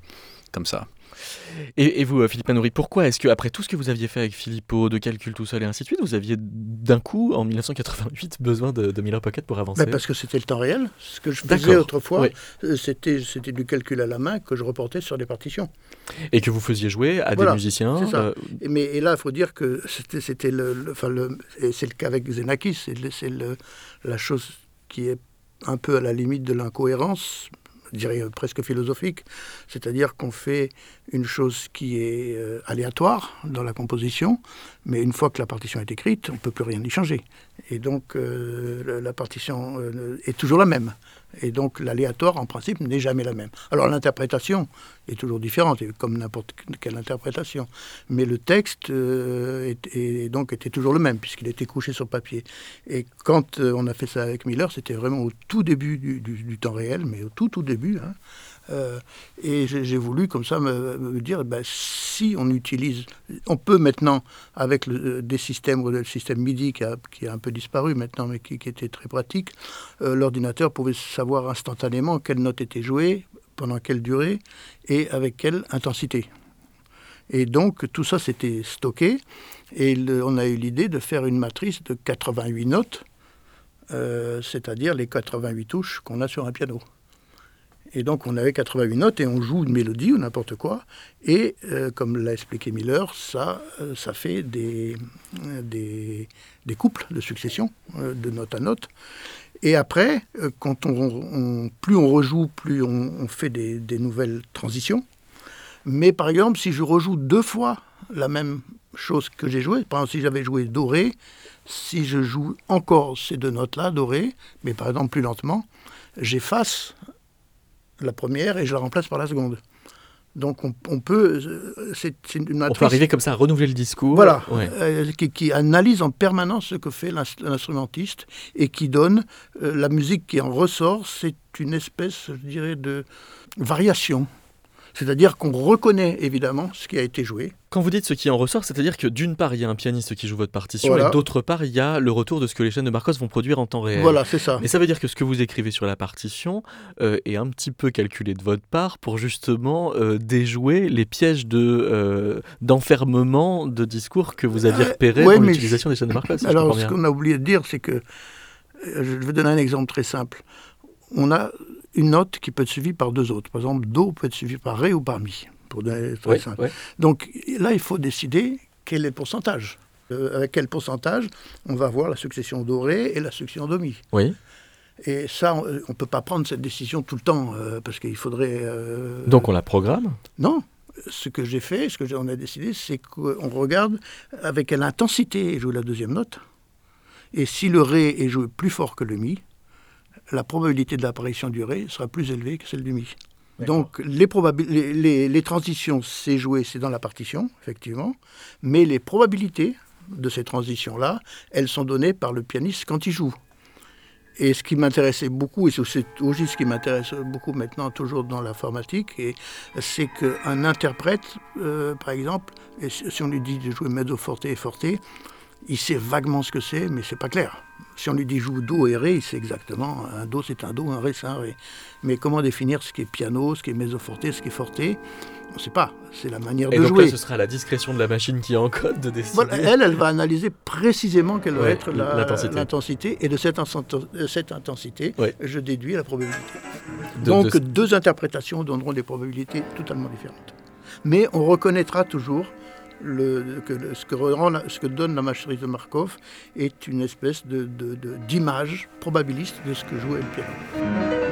comme ça. Et, vous, Philippe Manoury, pourquoi est-ce que, après tout ce que vous aviez fait avec Philippot, de calcul tout seul et ainsi de suite, vous aviez d'un coup, en 1988, besoin de, Miller Pocket pour avancer Parce que c'était le temps réel. Ce que je faisais autrefois, euh, c'était, c'était du calcul à la main que je reportais sur des partitions. Et que vous faisiez jouer à des musiciens ça. Euh, mais et là, il faut dire que c'était, le, le, et c'est le cas avec Xenakis, c'est, c'est la chose qui est un peu à la limite de l'incohérence, dirais presque philosophique, c'est-à-dire qu'on fait une chose qui est euh, aléatoire dans la composition, mais une fois que la partition est écrite, on ne peut plus rien y changer. Et donc euh, la partition euh, est toujours la même. Et donc l'aléatoire, en principe, n'est jamais la même. Alors l'interprétation est toujours différente, comme n'importe quelle interprétation. Mais le texte est, donc était toujours le même, puisqu'il était couché sur papier. Et quand on a fait ça avec Miller, c'était vraiment au tout début du, temps réel, mais au tout tout début. Hein. Euh, et j'ai voulu comme ça me, dire, ben, si on utilise, on peut maintenant, avec des systèmes, le système MIDI qui a, qui a, un peu disparu maintenant, mais qui, était très pratique, euh, l'ordinateur pouvait savoir instantanément quelle note était jouée, pendant quelle durée et avec quelle intensité. Et donc tout ça s'était stocké et on a eu l'idée de faire une matrice de 88 notes, euh, c'est-à-dire les 88 touches qu'on a sur un piano. Et donc on avait 88 notes et on joue une mélodie ou n'importe quoi. Et euh, comme l'a expliqué Miller, ça, euh, ça fait des, des, des, couples de succession euh, de note à note. Et après, quand on, plus on rejoue, plus on, fait des, des, nouvelles transitions. Mais par exemple, si je rejoue deux fois la même chose que j'ai joué, par exemple si j'avais joué doré, si je joue encore ces deux notes-là, doré, mais par exemple plus lentement, j'efface la première et je la remplace par la seconde. Donc on, peut, euh, c'est une On peut arriver comme ça à renouveler le discours. Voilà, euh, qui, analyse en permanence ce que fait l'instrumentiste et qui donne euh, la musique qui en ressort. C'est une espèce, je dirais, de variation C'est-à-dire qu'on reconnaît évidemment ce qui a été joué. Quand vous dites ce qui en ressort, c'est-à-dire que d'une part, il y a un pianiste qui joue votre partition, et d'autre part, il y a le retour de ce que les chaînes de Marcos vont produire en temps réel. Voilà, c'est ça. Mais ça veut dire que ce que vous écrivez sur la partition euh, est un petit peu calculé de votre part pour justement euh, déjouer les pièges de, euh, d'enfermement de discours que vous aviez repérés dans l'utilisation des chaînes de Marcos. alors, ce qu'on a oublié de dire, c'est que, je vais donner un exemple très simple. On a une note qui peut être suivie par deux autres. Par exemple, Do peut être suivi par Ré ou par Mi, pour donner très simple. Donc là, il faut décider quel est le pourcentage. Euh, avec quel pourcentage on va avoir la succession dorée et la succession de Mi. Oui. Et ça, on ne peut pas prendre cette décision tout le temps, euh, parce qu'il faudrait... Euh, Donc on la programme? Non. Ce que j'ai fait, ce que on a décidé, c'est qu'on regarde avec quelle intensité est jouée la deuxième note. Et si le Ré est joué plus fort que le Mi, la probabilité de l'apparition du Ré sera plus élevée que celle du Mi. Donc les, les, les, transitions, c'est joué, c'est dans la partition, effectivement, mais les probabilités de ces transitions-là, elles sont données par le pianiste quand il joue. Et ce qui m'intéressait beaucoup, et c'est aussi ce qui m'intéresse beaucoup maintenant, toujours dans l'informatique, c'est qu'un interprète, euh, par exemple, si on lui dit de jouer mezzo forte et forte, il sait vaguement ce que c'est, mais c'est pas clair. Si on lui dit joue do et ré, il sait exactement un do c'est un do, un ré c'est un ré. Mais comment définir ce qui est piano, ce qui est mezzo forte, ce qui est forte? On ne sait pas. C'est la manière de donc jouer. Là, ce sera la discrétion de la machine qui encode de décider. elle, elle va analyser précisément quelle va être l'intensité. Et de cette, cette intensité, je déduis la probabilité. donc deux interprétations donneront des probabilités totalement différentes. Mais on reconnaîtra toujours ce, que donne la machinerie de Markov est une espèce d'image probabiliste de ce que jouait le piano.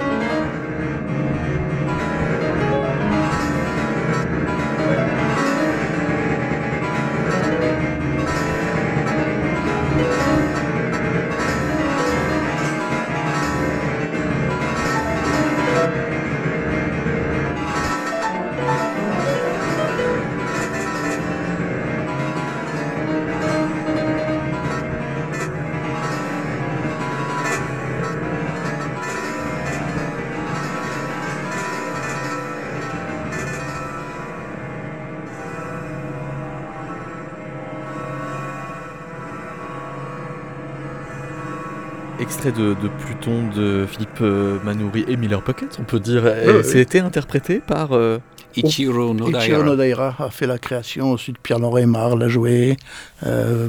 Extrait de, Pluton de Philippe euh, Manoury et Miller Pocket, on peut dire. C'était interprété par. Euh, Ichiro Nodaira. Ichiro Nodaira a fait la création, ensuite Pierre-Laurent Aymar l'a joué, euh,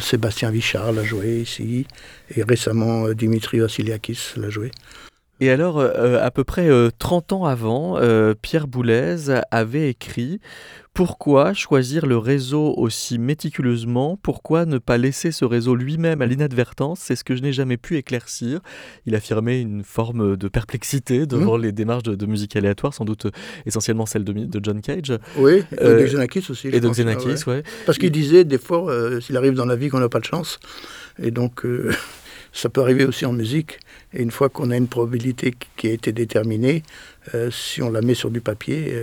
Sébastien Vichard l'a joué ici, et récemment Dimitri Vassiliakis l'a joué. Et alors, à peu près 30 ans avant, Pierre Boulez avait écrit pourquoi choisir le réseau aussi méticuleusement? Pourquoi ne pas laisser ce réseau lui-même à l'inadvertance? C'est ce que je n'ai jamais pu éclaircir. Il affirmait une forme de perplexité devant mmh. les démarches de, musique aléatoire, sans doute euh, essentiellement celle de, John Cage. Oui, euh, de Xenakis aussi. Et de Xenakis, oui. Parce qu'il disait des fois, euh, s'il arrive dans la vie qu'on n'a pas de chance. Et donc, ça peut arriver aussi en musique. Et une fois qu'on a une probabilité qui a été déterminée, si on la met sur du papier,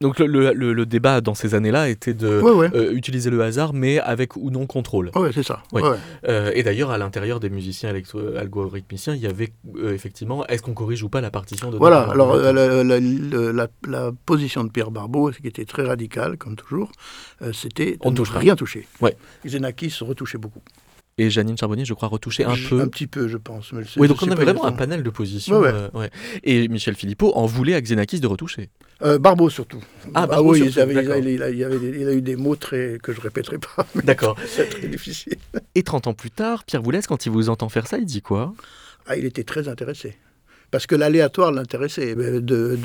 donc le, débat dans ces années-là était de euh, utiliser le hasard, mais avec ou non contrôle. Oui, c'est ça. Euh, et d'ailleurs, à l'intérieur des musiciens algorithmiciens, il y avait euh, effectivement, est-ce qu'on corrige ou pas la partition de Voilà, alors la, position de Pierre Barbeau, qui était très radicale, comme toujours, c'était de ne rien toucher. Ouais. Xenakis se retouchait beaucoup et Janine Charbonnier, je crois, retoucher un peu. Un petit peu, je pense. oui, donc on avait vraiment un panel de positions. Euh, et Michel Philippot en voulait à Xenakis de retoucher. Euh, Barbeau surtout. Ah, Barbeau oui, il, a eu des mots très, que je ne répéterai pas. D'accord. C'est très difficile. Et 30 ans plus tard, Pierre Boulez, quand il vous entend faire ça, il dit quoi? Ah, Il était très intéressé parce que l'aléatoire l'intéressait de,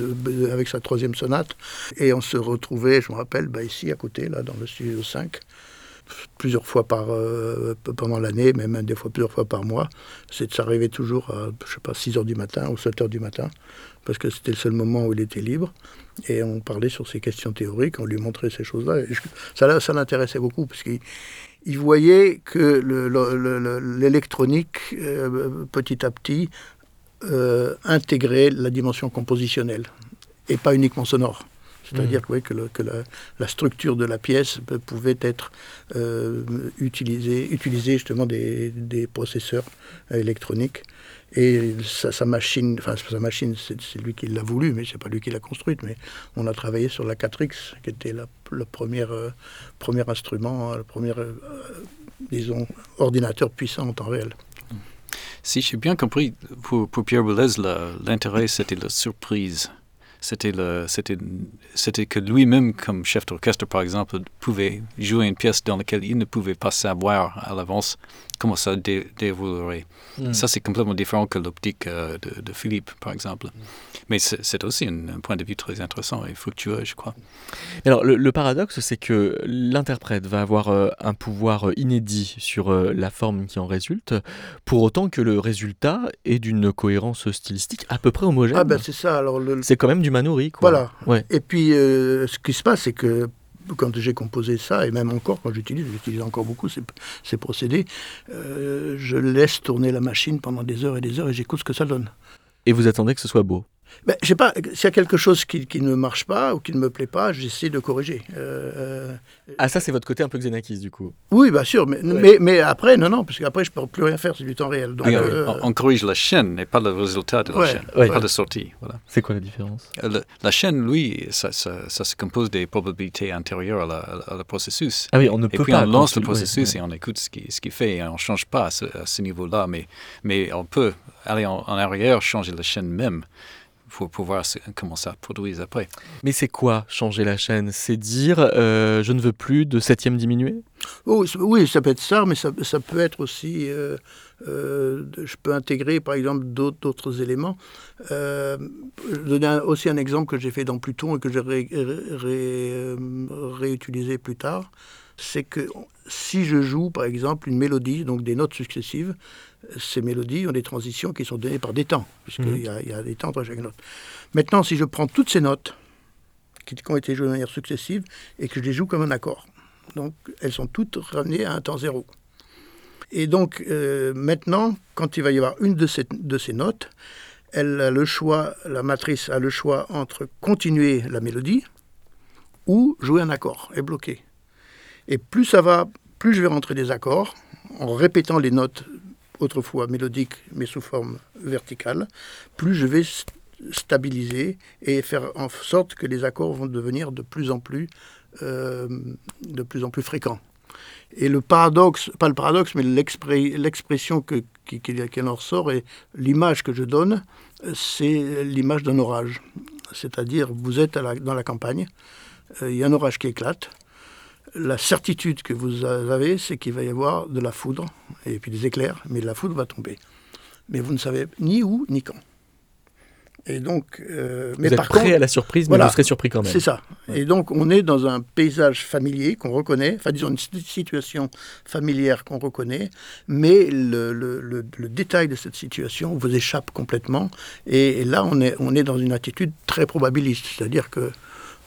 avec sa troisième sonate. Et on se retrouvait, je me rappelle, bah, ici à côté, là, dans le studio 5 plusieurs fois par, euh, pendant l'année, même des fois plusieurs fois par mois. C'est arrivait toujours à, pas, 6 heures du matin ou 7 heures du matin, parce que c'était le seul moment où il était libre. Et on parlait sur ces questions théoriques, on lui montrait ces choses-là. ça, ça l'intéressait beaucoup, parce qu'il il voyait que l'électronique, euh, petit à petit, euh, intégrait la dimension compositionnelle, et pas uniquement sonore. C'est-à-dire mmh. que, que la, structure de la pièce pouvait être euh, utilisée, utiliser justement des, des processeurs électroniques et sa, machine, enfin sa machine, c'est lui qui l'a voulu, mais c'est pas lui qui l'a construite. Mais on a travaillé sur la 4X, qui était la, le premier, euh, premier instrument, le premier, euh, disons, ordinateur puissant en temps réel. Si j'ai bien compris, pour, pour Pierre Boulez, l'intérêt c'était la surprise c'était le, c'était, c'était que lui-même, comme chef d'orchestre par exemple, pouvait jouer une pièce dans laquelle il ne pouvait pas savoir à l'avance comment ça déroulerait. Hmm. Ça, c'est complètement différent que l'optique euh, de, de, Philippe, par exemple. Mais c'est aussi un, point de vue très intéressant et fructueux, je crois. Alors, le, paradoxe, c'est que l'interprète va avoir euh, un pouvoir euh, inédit sur la forme qui en résulte, pour autant que le résultat est d'une cohérence stylistique à peu près homogène. Ah ben c'est ça. Alors c'est quand même du Manoury, quoi. Voilà. Ouais. Et puis, ce qui se passe, c'est que quand j'ai composé ça, et même encore quand j'utilise, j'utilise encore beaucoup ces, procédés, euh, je laisse tourner la machine pendant des heures et des heures et j'écoute ce que ça donne. Et vous attendez que ce soit beau ben, je sais pas, s'il y a quelque chose qui, ne marche pas ou qui ne me plaît pas, j'essaie de corriger. Euh, euh, ah, ça, c'est votre côté un peu Xenakis, du coup Oui, bien sûr, mais, mais, mais, après, non, non, parce qu'après, je ne peux plus rien faire, c'est du temps réel. Donc, euh, on, corrige la chaîne et pas le résultat de la chaîne, pas de sortie. Voilà. C'est quoi la différence? La chaîne, lui, ça, ça, se compose des probabilités antérieures à, la, processus. Ah oui, on ne peut et puis on lance le processus et on écoute ce qu'il ce qui fait et on ne change pas à ce, niveau-là, mais, mais on peut aller en arrière, changer la chaîne même pour, pour voir comment ça produise après. Mais c'est quoi changer la chaîne? C'est dire euh, je ne veux plus de septième diminué? Oh, Oui, ça peut être ça, mais ça, ça peut être aussi. Euh, euh, je peux intégrer par exemple d'autres éléments. je donner aussi un exemple que j'ai fait dans Pluton et que j'ai réutilisé plus tard. C'est que si je joue par exemple une mélodie, donc des notes successives, ces mélodies ont des transitions qui sont données par des temps, puisqu'il y, y, a des temps entre chaque note. Maintenant, si je prends toutes ces notes qui, ont été jouées de manière successive et que je les joue comme un accord, donc elles sont toutes ramenées à un temps zéro. Et donc euh, maintenant, quand il va y avoir une de ces, de ces notes, elle a le choix, la matrice a le choix entre continuer la mélodie ou jouer un accord et bloquer. Et plus ça va, plus je vais rentrer des accords en répétant les notes autrefois mélodique mais sous forme verticale, plus je vais stabiliser et faire en sorte que les accords vont devenir de plus en plus, euh, de plus en plus fréquents. Et le paradoxe, pas le paradoxe, mais l'expression qui, qui, en ressort et l'image que je donne, c'est l'image d'un orage. C'est-à-dire, vous êtes dans la campagne, euh, il y a un orage qui éclate, la certitude que vous avez, c'est qu'il va y avoir de la foudre et puis des éclairs, mais la foudre va tomber. Mais vous ne savez ni où ni quand. Et donc, euh, mais vous êtes prêt à la surprise, mais vous serez surpris quand même. C'est ça. Et donc, on est dans un paysage familier qu'on reconnaît, enfin, disons, une situation familière qu'on reconnaît, mais le, le, le, détail de cette situation vous échappe complètement. Et, et, là, on est, on est dans une attitude très probabiliste, c'est-à-dire que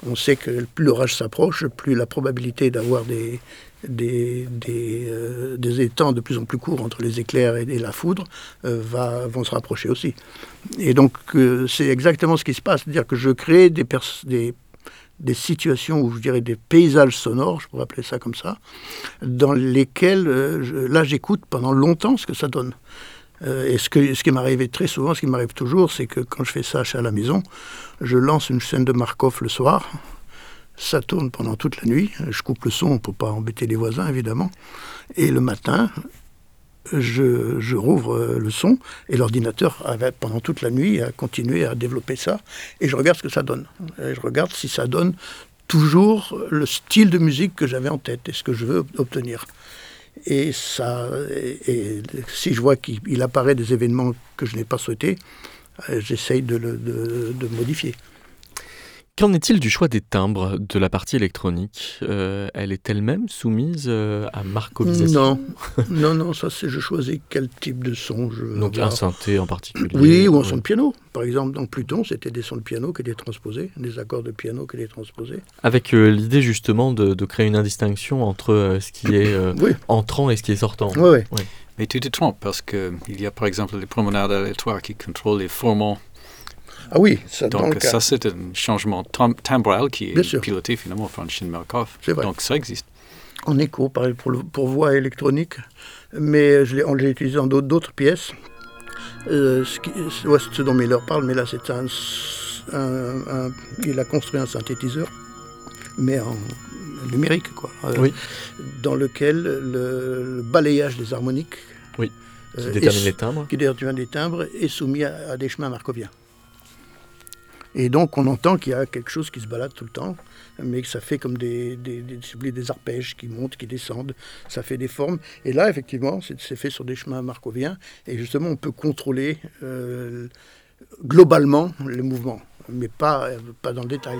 on sait que plus l'orage s'approche, plus la probabilité d'avoir des, des, des, euh, étangs de plus en plus courts entre les éclairs et, la foudre euh, va, vont se rapprocher aussi. Et donc euh, c'est exactement ce qui se passe, c'est-à-dire que je crée des, des, des situations, ou je dirais des paysages sonores, je pourrais appeler ça comme ça, dans lesquels là j'écoute pendant longtemps ce que ça donne. Euh, et ce, qui m'arrivait très souvent, ce qui m'arrive toujours, c'est que quand je fais ça à la maison, je lance une scène de Markov le soir, ça tourne pendant toute la nuit, je coupe le son pour pas embêter les voisins évidemment, et le matin, je, je rouvre euh, le son et l'ordinateur pendant toute la nuit a continué à développer ça et je regarde ce que ça donne. Et je regarde si ça donne toujours le style de musique que j'avais en tête et ce que je veux obtenir. Et, ça, si je vois qu'il apparaît des événements que je n'ai pas souhaités, euh, j'essaye de, le, de modifier. Qu'en est-il du choix des timbres de la partie électronique euh, Elle est elle-même soumise euh, à marcovisation Non, non, non, ça c'est je choisis quel type de son je veux Donc un synthé en particulier Oui, ou un son de piano. Par exemple, dans Pluton, c'était des sons de piano qui étaient transposés, des accords de piano qui étaient transposés. Avec euh, l'idée justement de, créer une indistinction entre ce qui est entrant et ce qui est sortant. Oui, oui. Mais tu te trompes parce qu'il y a par exemple les promenades aléatoires qui contrôlent les formants Ah oui, ça, Donc ça, c'est un changement timbral qui est piloté finalement par Markov. Donc ça existe. En écho, pareil, pour, pour voix électronique, mais on l'a utilisé dans d'autres pièces. Euh, ce, qui, ce, dont Miller parle, mais là c'est un, Il a construit un synthétiseur, mais en numérique, quoi. Euh, dans lequel le, balayage des harmoniques. Oui. Qui euh, détermine les timbres. Qui détermine les timbres est soumis à des chemins markoviens. Et donc on entend qu'il y a quelque chose qui se balade tout le temps, mais que ça fait comme des, des, des, arpèges qui montent, qui descendent, ça fait des formes. Et là, effectivement, c'est fait sur des chemins markoviens, et justement on peut contrôler euh, globalement les mouvements, mais pas, pas dans le détail.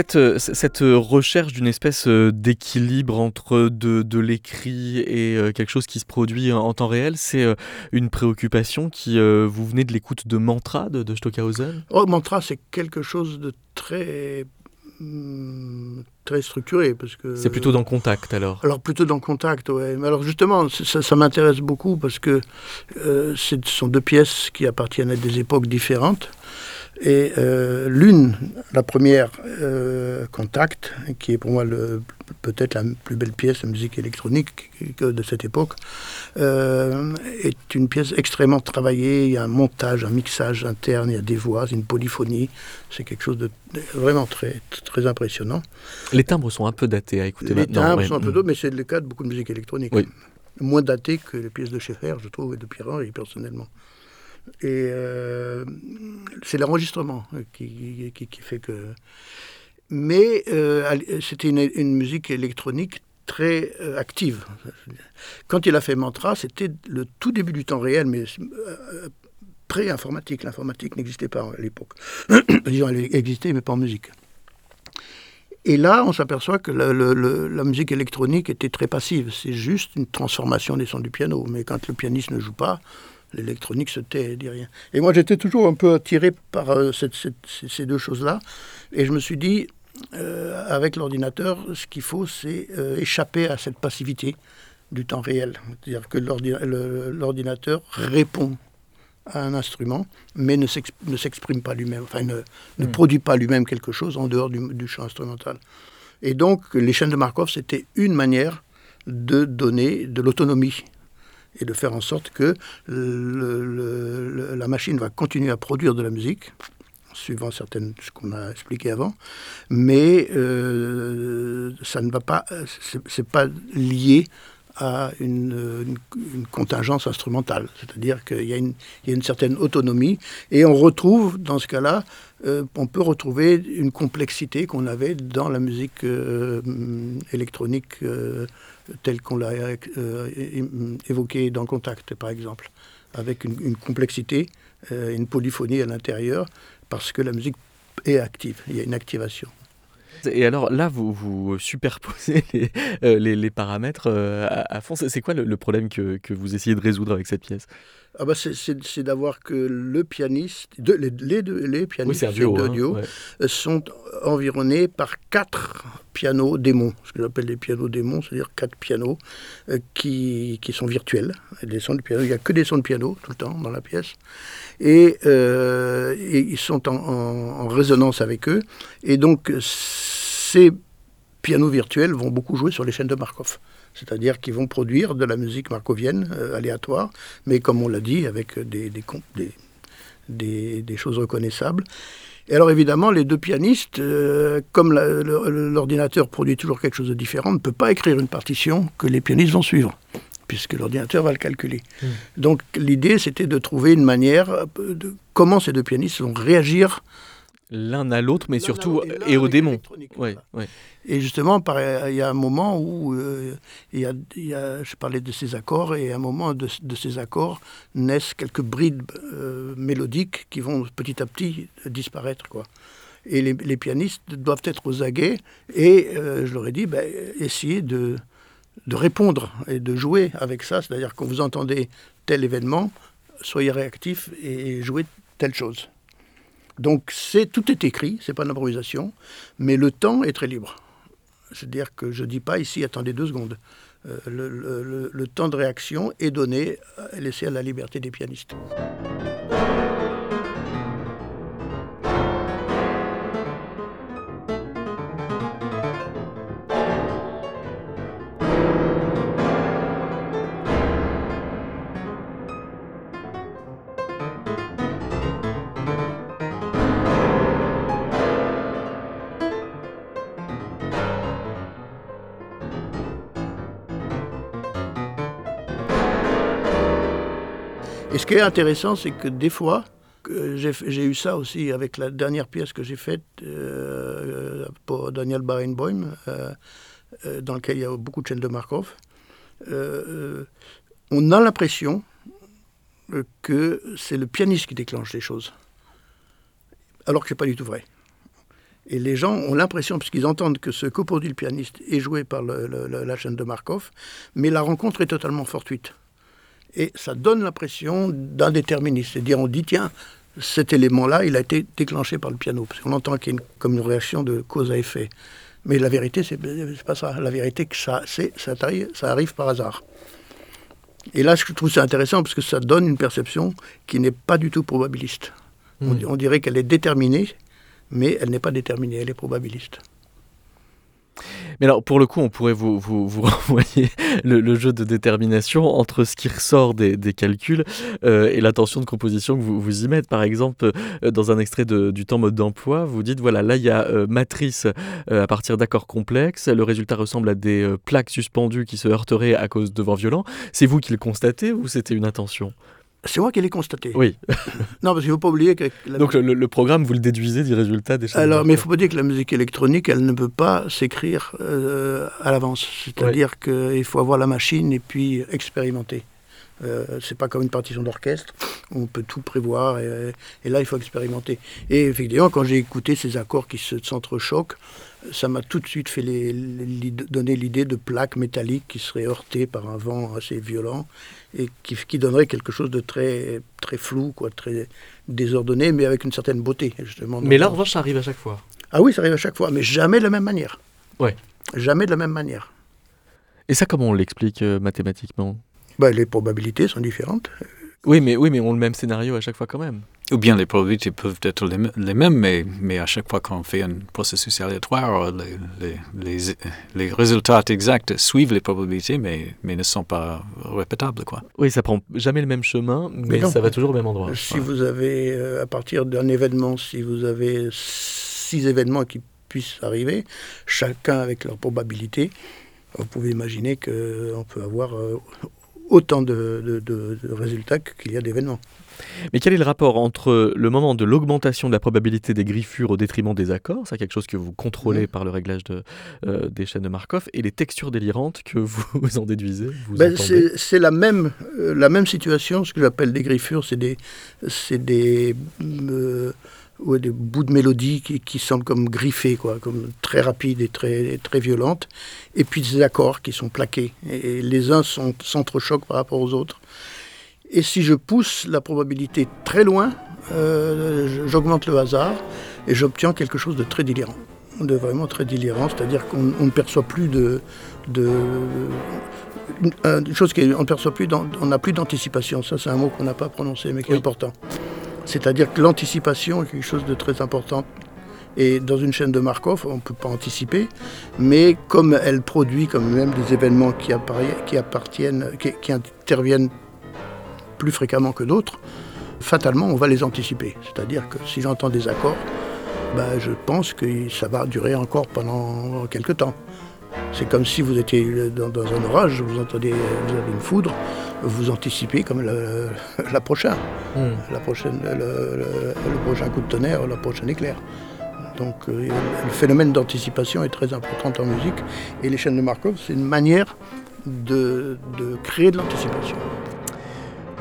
Cette, cette recherche d'une espèce euh, d'équilibre entre de, de l'écrit et euh, quelque chose qui se produit en temps réel, c'est euh, une préoccupation qui vous venez de l'écoute de Mantra de, de Stockhausen? Oh, Mantra, c'est quelque chose de très hmm, très structuré parce que c'est plutôt dans contact alors? Alors plutôt dans contact ouais. Mais alors justement ça, ça m'intéresse beaucoup parce que ce sont deux pièces qui appartiennent à des époques différentes et euh, l'une, la première, euh, Contact, qui est pour moi peut-être la plus belle pièce de musique électronique de cette époque, euh, est une pièce extrêmement travaillée. Il y a un montage, un mixage interne, il y a des voix, une polyphonie. C'est quelque chose de vraiment très, très impressionnant. Les timbres sont un peu datés à écouter les maintenant. Les timbres sont un peu datés, mais c'est le cas de beaucoup de musique électronique. Moins daté que les pièces de Schaeffer, je trouve, et de Pierre-Henri, personnellement. Et euh, c'est l'enregistrement qui, fait que. Mais euh, c'était une, musique électronique très euh, active. Quand il a fait Mantra, c'était le tout début du temps réel, mais pré-informatique. L'informatique n'existait pas à l'époque. Disons, elle existait, mais pas en musique. Et là, on s'aperçoit que la musique électronique était très passive. C'est juste une transformation des sons du piano. Mais quand le pianiste ne joue pas, l'électronique se tait, dit rien. Et moi, j'étais toujours un peu attiré par euh, ces deux choses-là. Et je me suis dit, euh, avec l'ordinateur, ce qu'il faut, c'est euh, échapper à cette passivité du temps réel. C'est-à-dire que l'ordinateur répond à un instrument, mais ne s'exprime pas lui-même, enfin ne, ne hmm. produit pas lui-même quelque chose en dehors du, du champ instrumental. Et donc, les chaînes de Markov, c'était une manière de donner de l'autonomie et de faire en sorte que la machine va continuer à produire de la musique, suivant certaines ce qu'on a expliqué avant, mais euh, ça ne va pas, c'est pas lié à une, contingence instrumentale, c'est-à-dire qu'il y, a une certaine autonomie et on retrouve dans ce cas-là, euh, on peut retrouver une complexité qu'on avait dans la musique euh, électronique tel qu'on l'a euh, évoqué dans Contact, par exemple, avec une, complexité, euh, une polyphonie à l'intérieur, parce que la musique est active, il y a une activation. Et alors là, vous, vous superposez les, euh, les, paramètres à, fond. C'est quoi le, problème que, que, vous essayez de résoudre avec cette pièce? Ah bah C'est d'avoir que le pianiste, les, les, les pianistes d'audio hein, sont environné par quatre pianos démons, ce que j'appelle les pianos démons, c'est-à-dire quatre pianos euh, qui, qui, sont virtuels. Des sons de piano, il n'y a que des sons de piano tout le temps dans la pièce. Et, euh, ils sont en, en, résonance avec eux. Et donc, ces pianos virtuels vont beaucoup jouer sur les chaînes de Markov. C'est-à-dire qu'ils vont produire de la musique markovienne euh, aléatoire, mais comme on l'a dit, avec des, des, des, des choses reconnaissables. Et alors évidemment, les deux pianistes, euh, comme l'ordinateur produit toujours quelque chose de différent, ne peut pas écrire une partition que les pianistes vont suivre, puisque l'ordinateur va le calculer. Hmm. Donc l'idée, c'était de trouver une manière euh, de comment ces deux pianistes vont réagir l'un à l'autre, mais surtout et, au démon. Ouais, Et justement, il y a un moment où euh, il, y a, je parlais de ces accords, et à un moment de, ces accords naissent quelques brides euh, mélodiques qui vont petit à petit disparaître. Quoi. Et les, pianistes doivent être aux aguets, et euh, je leur ai dit, ben, essayez de, de répondre et de jouer avec ça, c'est-à-dire quand vous entendez tel événement, soyez réactif et jouez telle chose. Donc tout est écrit, c'est pas une improvisation, mais le temps est très libre. C'est-à-dire que je dis pas ici attendez deux secondes. Euh, le, le, temps de réaction est donné, laissé à la liberté des pianistes. Et ce qui est intéressant, c'est que des fois, j'ai eu ça aussi avec la dernière pièce que j'ai faite euh, pour Daniel Barenboim, euh, euh, dans laquelle il y a beaucoup de chaînes de Markov. on a l'impression que c'est le pianiste qui déclenche les choses, alors que ce n'est pas du tout vrai. Et les gens ont l'impression, puisqu'ils entendent que ce que produit le pianiste est joué par la chaîne de Markov, mais la rencontre est totalement fortuite. Et ça donne l'impression d'un déterminisme. C'est-à-dire, on dit, tiens, cet élément-là, il a été déclenché par le piano. Parce qu'on entend qu'il y a une, comme une réaction de cause à effet. Mais la vérité, c'est pas ça. La vérité, que ça, ça, arrive, ça arrive par hasard. Et là, je trouve ça intéressant parce que ça donne une perception qui n'est pas du tout probabiliste. On, hmm. on dirait qu'elle est déterminée, mais elle n'est pas déterminée, elle est probabiliste. Mais alors, pour le coup, on pourrait vous, vous, renvoyer le, jeu de détermination entre ce qui ressort des, des calculs euh, et l'intention de composition que vous, vous y mettez. Par exemple, euh, dans un extrait de, du temps mode d'emploi, vous dites voilà, là, il y a euh, matrice à partir d'accords complexes. Le résultat ressemble à des plaques suspendues qui se heurteraient à cause de vents violents. C'est vous qui le constatez ou c'était une intention? C'est moi qui l'ai constaté. Oui. non, parce qu'il ne faut pas oublier que... Donc le, programme, vous le déduisez du résultat des choses Alors, mais il ne faut pas dire que la musique électronique, elle ne peut pas s'écrire euh, à l'avance. C'est-à-dire qu'il faut avoir la machine et puis expérimenter. Euh, c'est pas comme une partition d'orchestre, on peut tout prévoir et, là il faut expérimenter. Et effectivement, quand j'ai écouté ces accords qui se s'entrechoquent, ça m'a tout de suite fait les, donner l'idée de plaques métalliques qui seraient heurtées par un vent assez violent et qui, qui donnerait quelque chose de très, très flou, quoi, très désordonné, mais avec une certaine beauté, justement. Mais là, en revanche, ça arrive à chaque fois. Ah oui, ça arrive à chaque fois, mais jamais de la même manière. Ouais. Jamais de la même manière. Et ça, comment on l'explique euh, mathématiquement? Bah, Les probabilités sont différentes. Oui, mais, oui, mais on le même scénario à chaque fois quand même. Ou bien les probabilités peuvent être les, mêmes, mais, mais à chaque fois qu'on fait un processus aléatoire, les, les, les, résultats exacts suivent les probabilités, mais, mais ne sont pas répétables. Quoi. Oui, ça prend jamais le même chemin, mais, ça va toujours au même endroit. Si vous avez, euh, à partir d'un événement, si vous avez six événements qui puissent arriver, chacun avec leur probabilité, vous pouvez imaginer qu'on peut avoir euh, autant de, résultats qu'il y a d'événements. Mais quel est le rapport entre le moment de l'augmentation de la probabilité des griffures au détriment des accords, c'est quelque chose que vous contrôlez par le réglage de, euh, des chaînes de Markov, et les textures délirantes que vous en déduisez ben, C'est la même, euh, la même situation, ce que j'appelle des griffures, c'est des, des euh, ou des bouts de mélodie qui, qui, semblent comme griffés, quoi, comme très rapides et très, très violentes, et puis des accords qui sont plaqués. Et les uns s'entrechoquent par rapport aux autres. Et si je pousse la probabilité très loin, euh, j'augmente le hasard et j'obtiens quelque chose de très délirant. de vraiment très délirant, c'est-à-dire qu'on ne perçoit plus de, de une chose qui on perçoit plus, on n'a plus d'anticipation. Ça, c'est un mot qu'on n'a pas prononcé, mais qui est important. C'est-à-dire que l'anticipation est quelque chose de très important. Et dans une chaîne de Markov, on ne peut pas anticiper, mais comme elle produit comme même des événements qui, appartiennent, qui, interviennent plus fréquemment que d'autres, fatalement, on va les anticiper. C'est-à-dire que si j'entends des accords, bah, je pense que ça va durer encore pendant quelques temps. C'est comme si vous étiez dans, un orage, vous entendez, vous avez une foudre, vous anticipez comme la prochaine, hmm. la prochaine, le, prochain coup de tonnerre, la prochaine éclair. Donc euh, le phénomène d'anticipation est très important en musique et les chaînes de Markov, c'est une manière de créer de l'anticipation.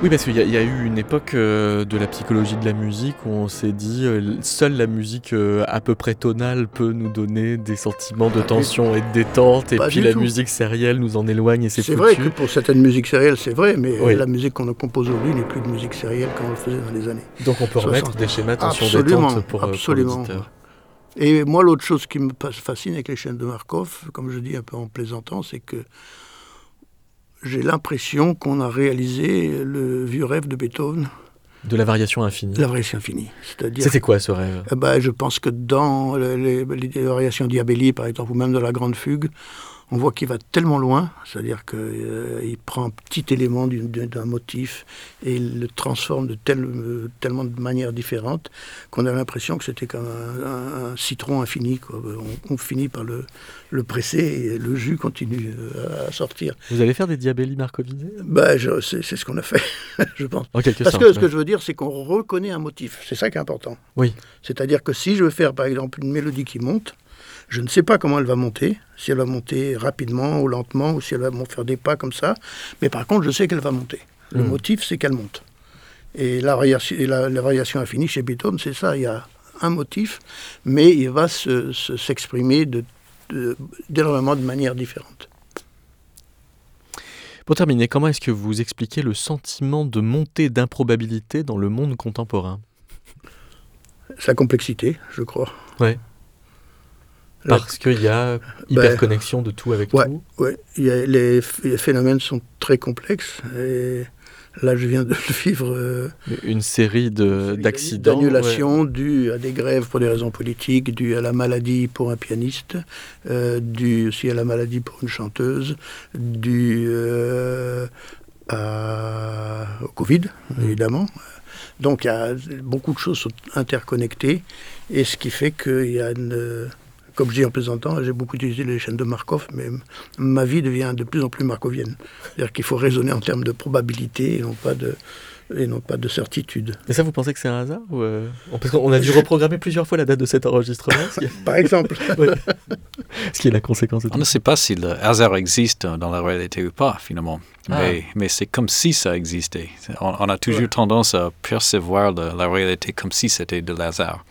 Oui, parce qu'il y, a eu une époque euh, de la psychologie de la musique où on s'est dit euh, seule la musique euh, à peu près tonale peut nous donner des sentiments de tension et de détente, et puis la musique sérielle nous en éloigne et c'est C'est vrai que pour certaines musiques sérielles, c'est vrai, mais la musique qu'on compose aujourd'hui n'est plus de musique sérielle comme on le faisait dans les années. Donc on peut remettre des schémas de tension détente pour, absolument. et moi, l'autre chose qui me fascine avec les chaînes de Markov, comme je dis un peu en plaisantant, c'est que j'ai l'impression qu'on a réalisé le vieux rêve de Beethoven. De la variation infinie. La variation infinie. C'était quoi ce rêve? Eh ben, Je pense que dans les, les, variations diabelli, par exemple, ou même de la grande fugue, on voit qu'il va tellement loin, c'est-à-dire qu'il euh, prend un petit élément d'un motif et il le transforme de euh, tellement de manières différentes qu'on a l'impression que c'était comme un, citron infini. On, finit par le, le, presser et le jus continue euh, à sortir. Vous allez faire des diabelli marcovisés? Ben, C'est ce qu'on a fait, je pense. Parce que ce que je veux dire, c'est qu'on reconnaît un motif. C'est ça qui est important. Oui. C'est-à-dire que si je veux faire, par exemple, une mélodie qui monte, je ne sais pas comment elle va monter, si elle va monter rapidement ou lentement, ou si elle va faire des pas comme ça. Mais par contre, je sais qu'elle va monter. Le hmm. motif, c'est qu'elle monte. Et la variation, la, variation infinie chez Beethoven, c'est ça. Il y a un motif, mais il va s'exprimer de, d'énormément de manières différentes. Pour terminer, comment est-ce que vous expliquez le sentiment de montée d'improbabilité dans le monde contemporain? Sa complexité, je crois. Ouais. Parce qu'il y a ben, hyperconnexion de tout avec tout Oui, les, les, phénomènes sont très complexes. Et là, je viens de vivre. Euh, une série d'accidents. D'annulations dues à des grèves pour des raisons politiques, dues à la maladie pour un pianiste, euh, dues aussi à la maladie pour une chanteuse, dues euh, au Covid, mmh. évidemment. Donc, il y a, beaucoup de choses sont interconnectées, et ce qui fait qu'il y a une comme je dis en plaisantant, j'ai beaucoup utilisé les chaînes de Markov, mais ma vie devient de plus en plus markovienne. C'est-à-dire qu'il faut raisonner en termes de probabilité et non pas de, et non pas de certitude. Et ça, vous pensez que c'est un hasard ou euh, Parce qu'on a dû reprogrammer plusieurs fois la date de cet enregistrement. Par exemple. Ce qui est la conséquence. On ne sait pas si le hasard existe dans la réalité ou pas, finalement. Ah. Mais, mais c'est comme si ça existait. On, a toujours tendance à percevoir la réalité comme si c'était de hasard.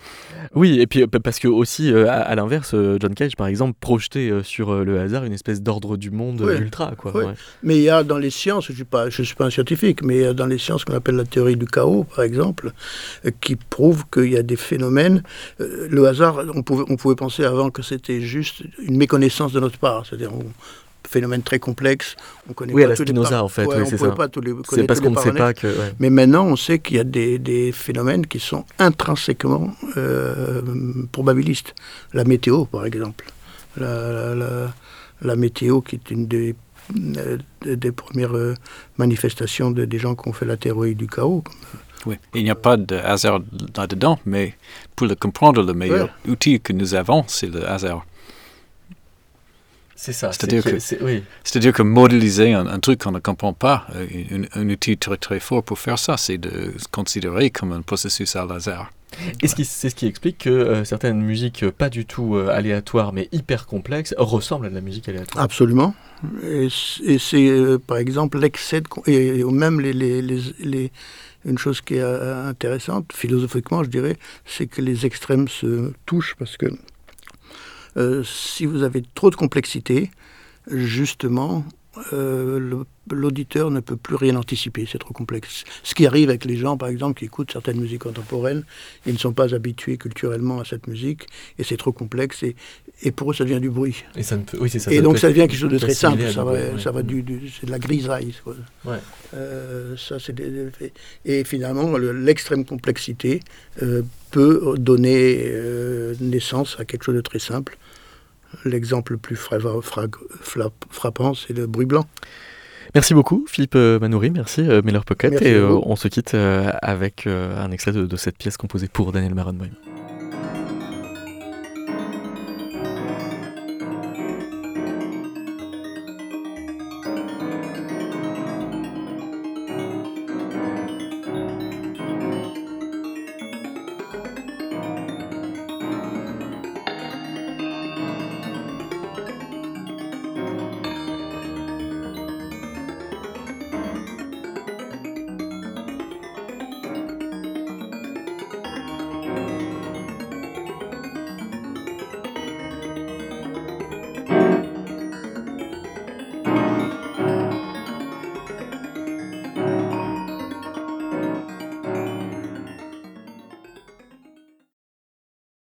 Oui, et puis euh, parce que aussi, euh, à, l'inverse, euh, John Cage, par exemple, projetait sur le hasard une espèce d'ordre du monde ultra. Quoi, Mais il y a dans les sciences, je ne suis, pas, je suis pas un scientifique, mais il y a dans les sciences qu'on appelle la théorie du chaos, par exemple, qui prouve qu'il y a des phénomènes. le hasard, on pouvait, on pouvait penser avant que c'était juste une méconnaissance de notre part. C'est-à-dire, phénomène très complexe. On connaît oui, pas à la Spinoza, en fait. oui, c'est ça. C'est parce qu'on ne sait pas que. Mais maintenant, on sait qu'il y a des, des, phénomènes qui sont intrinsèquement euh, probabilistes. La météo, par exemple. La, la, la, météo, qui est une des, euh, des premières euh, manifestations de, des gens qui ont fait la théorie du chaos. Oui, il n'y a pas de hasard là-dedans, mais pour le comprendre, le meilleur outil que nous avons, c'est le hasard. C'est ça. C'est-à-dire que, c'est-à-dire que modéliser un, truc qu'on ne comprend pas, euh, un, outil très très fort pour faire ça, c'est de se considérer comme un processus à hasard. Et c'est ce qui explique que euh, certaines musiques pas du tout euh, aléatoires mais hyper complexes ressemblent à de la musique aléatoire? Absolument. Et, c'est par exemple l'excès et même les, les, les, une chose qui est intéressante philosophiquement, je dirais, c'est que les extrêmes se touchent parce que euh, si vous avez trop de complexité, justement, l'auditeur ne peut plus rien anticiper, c'est trop complexe. Ce qui arrive avec les gens, par exemple, qui écoutent certaines musiques contemporaines, ils ne sont pas habitués culturellement à cette musique, et c'est trop complexe, et, et pour eux, ça devient du bruit. Et, ça ne peut... oui, ça, et donc, ça devient quelque chose de très simple, ça va, ça va du, c'est de la grisaille. Ouais. ça, c'est Et finalement, l'extrême complexité peut donner naissance à quelque chose de très simple. L'exemple le plus frappant, c'est le bruit blanc. Merci beaucoup Philippe euh, Manoury, merci euh, Miller Pocket et euh, on se quitte avec un extrait de, de, cette pièce composée pour Daniel Maronboim.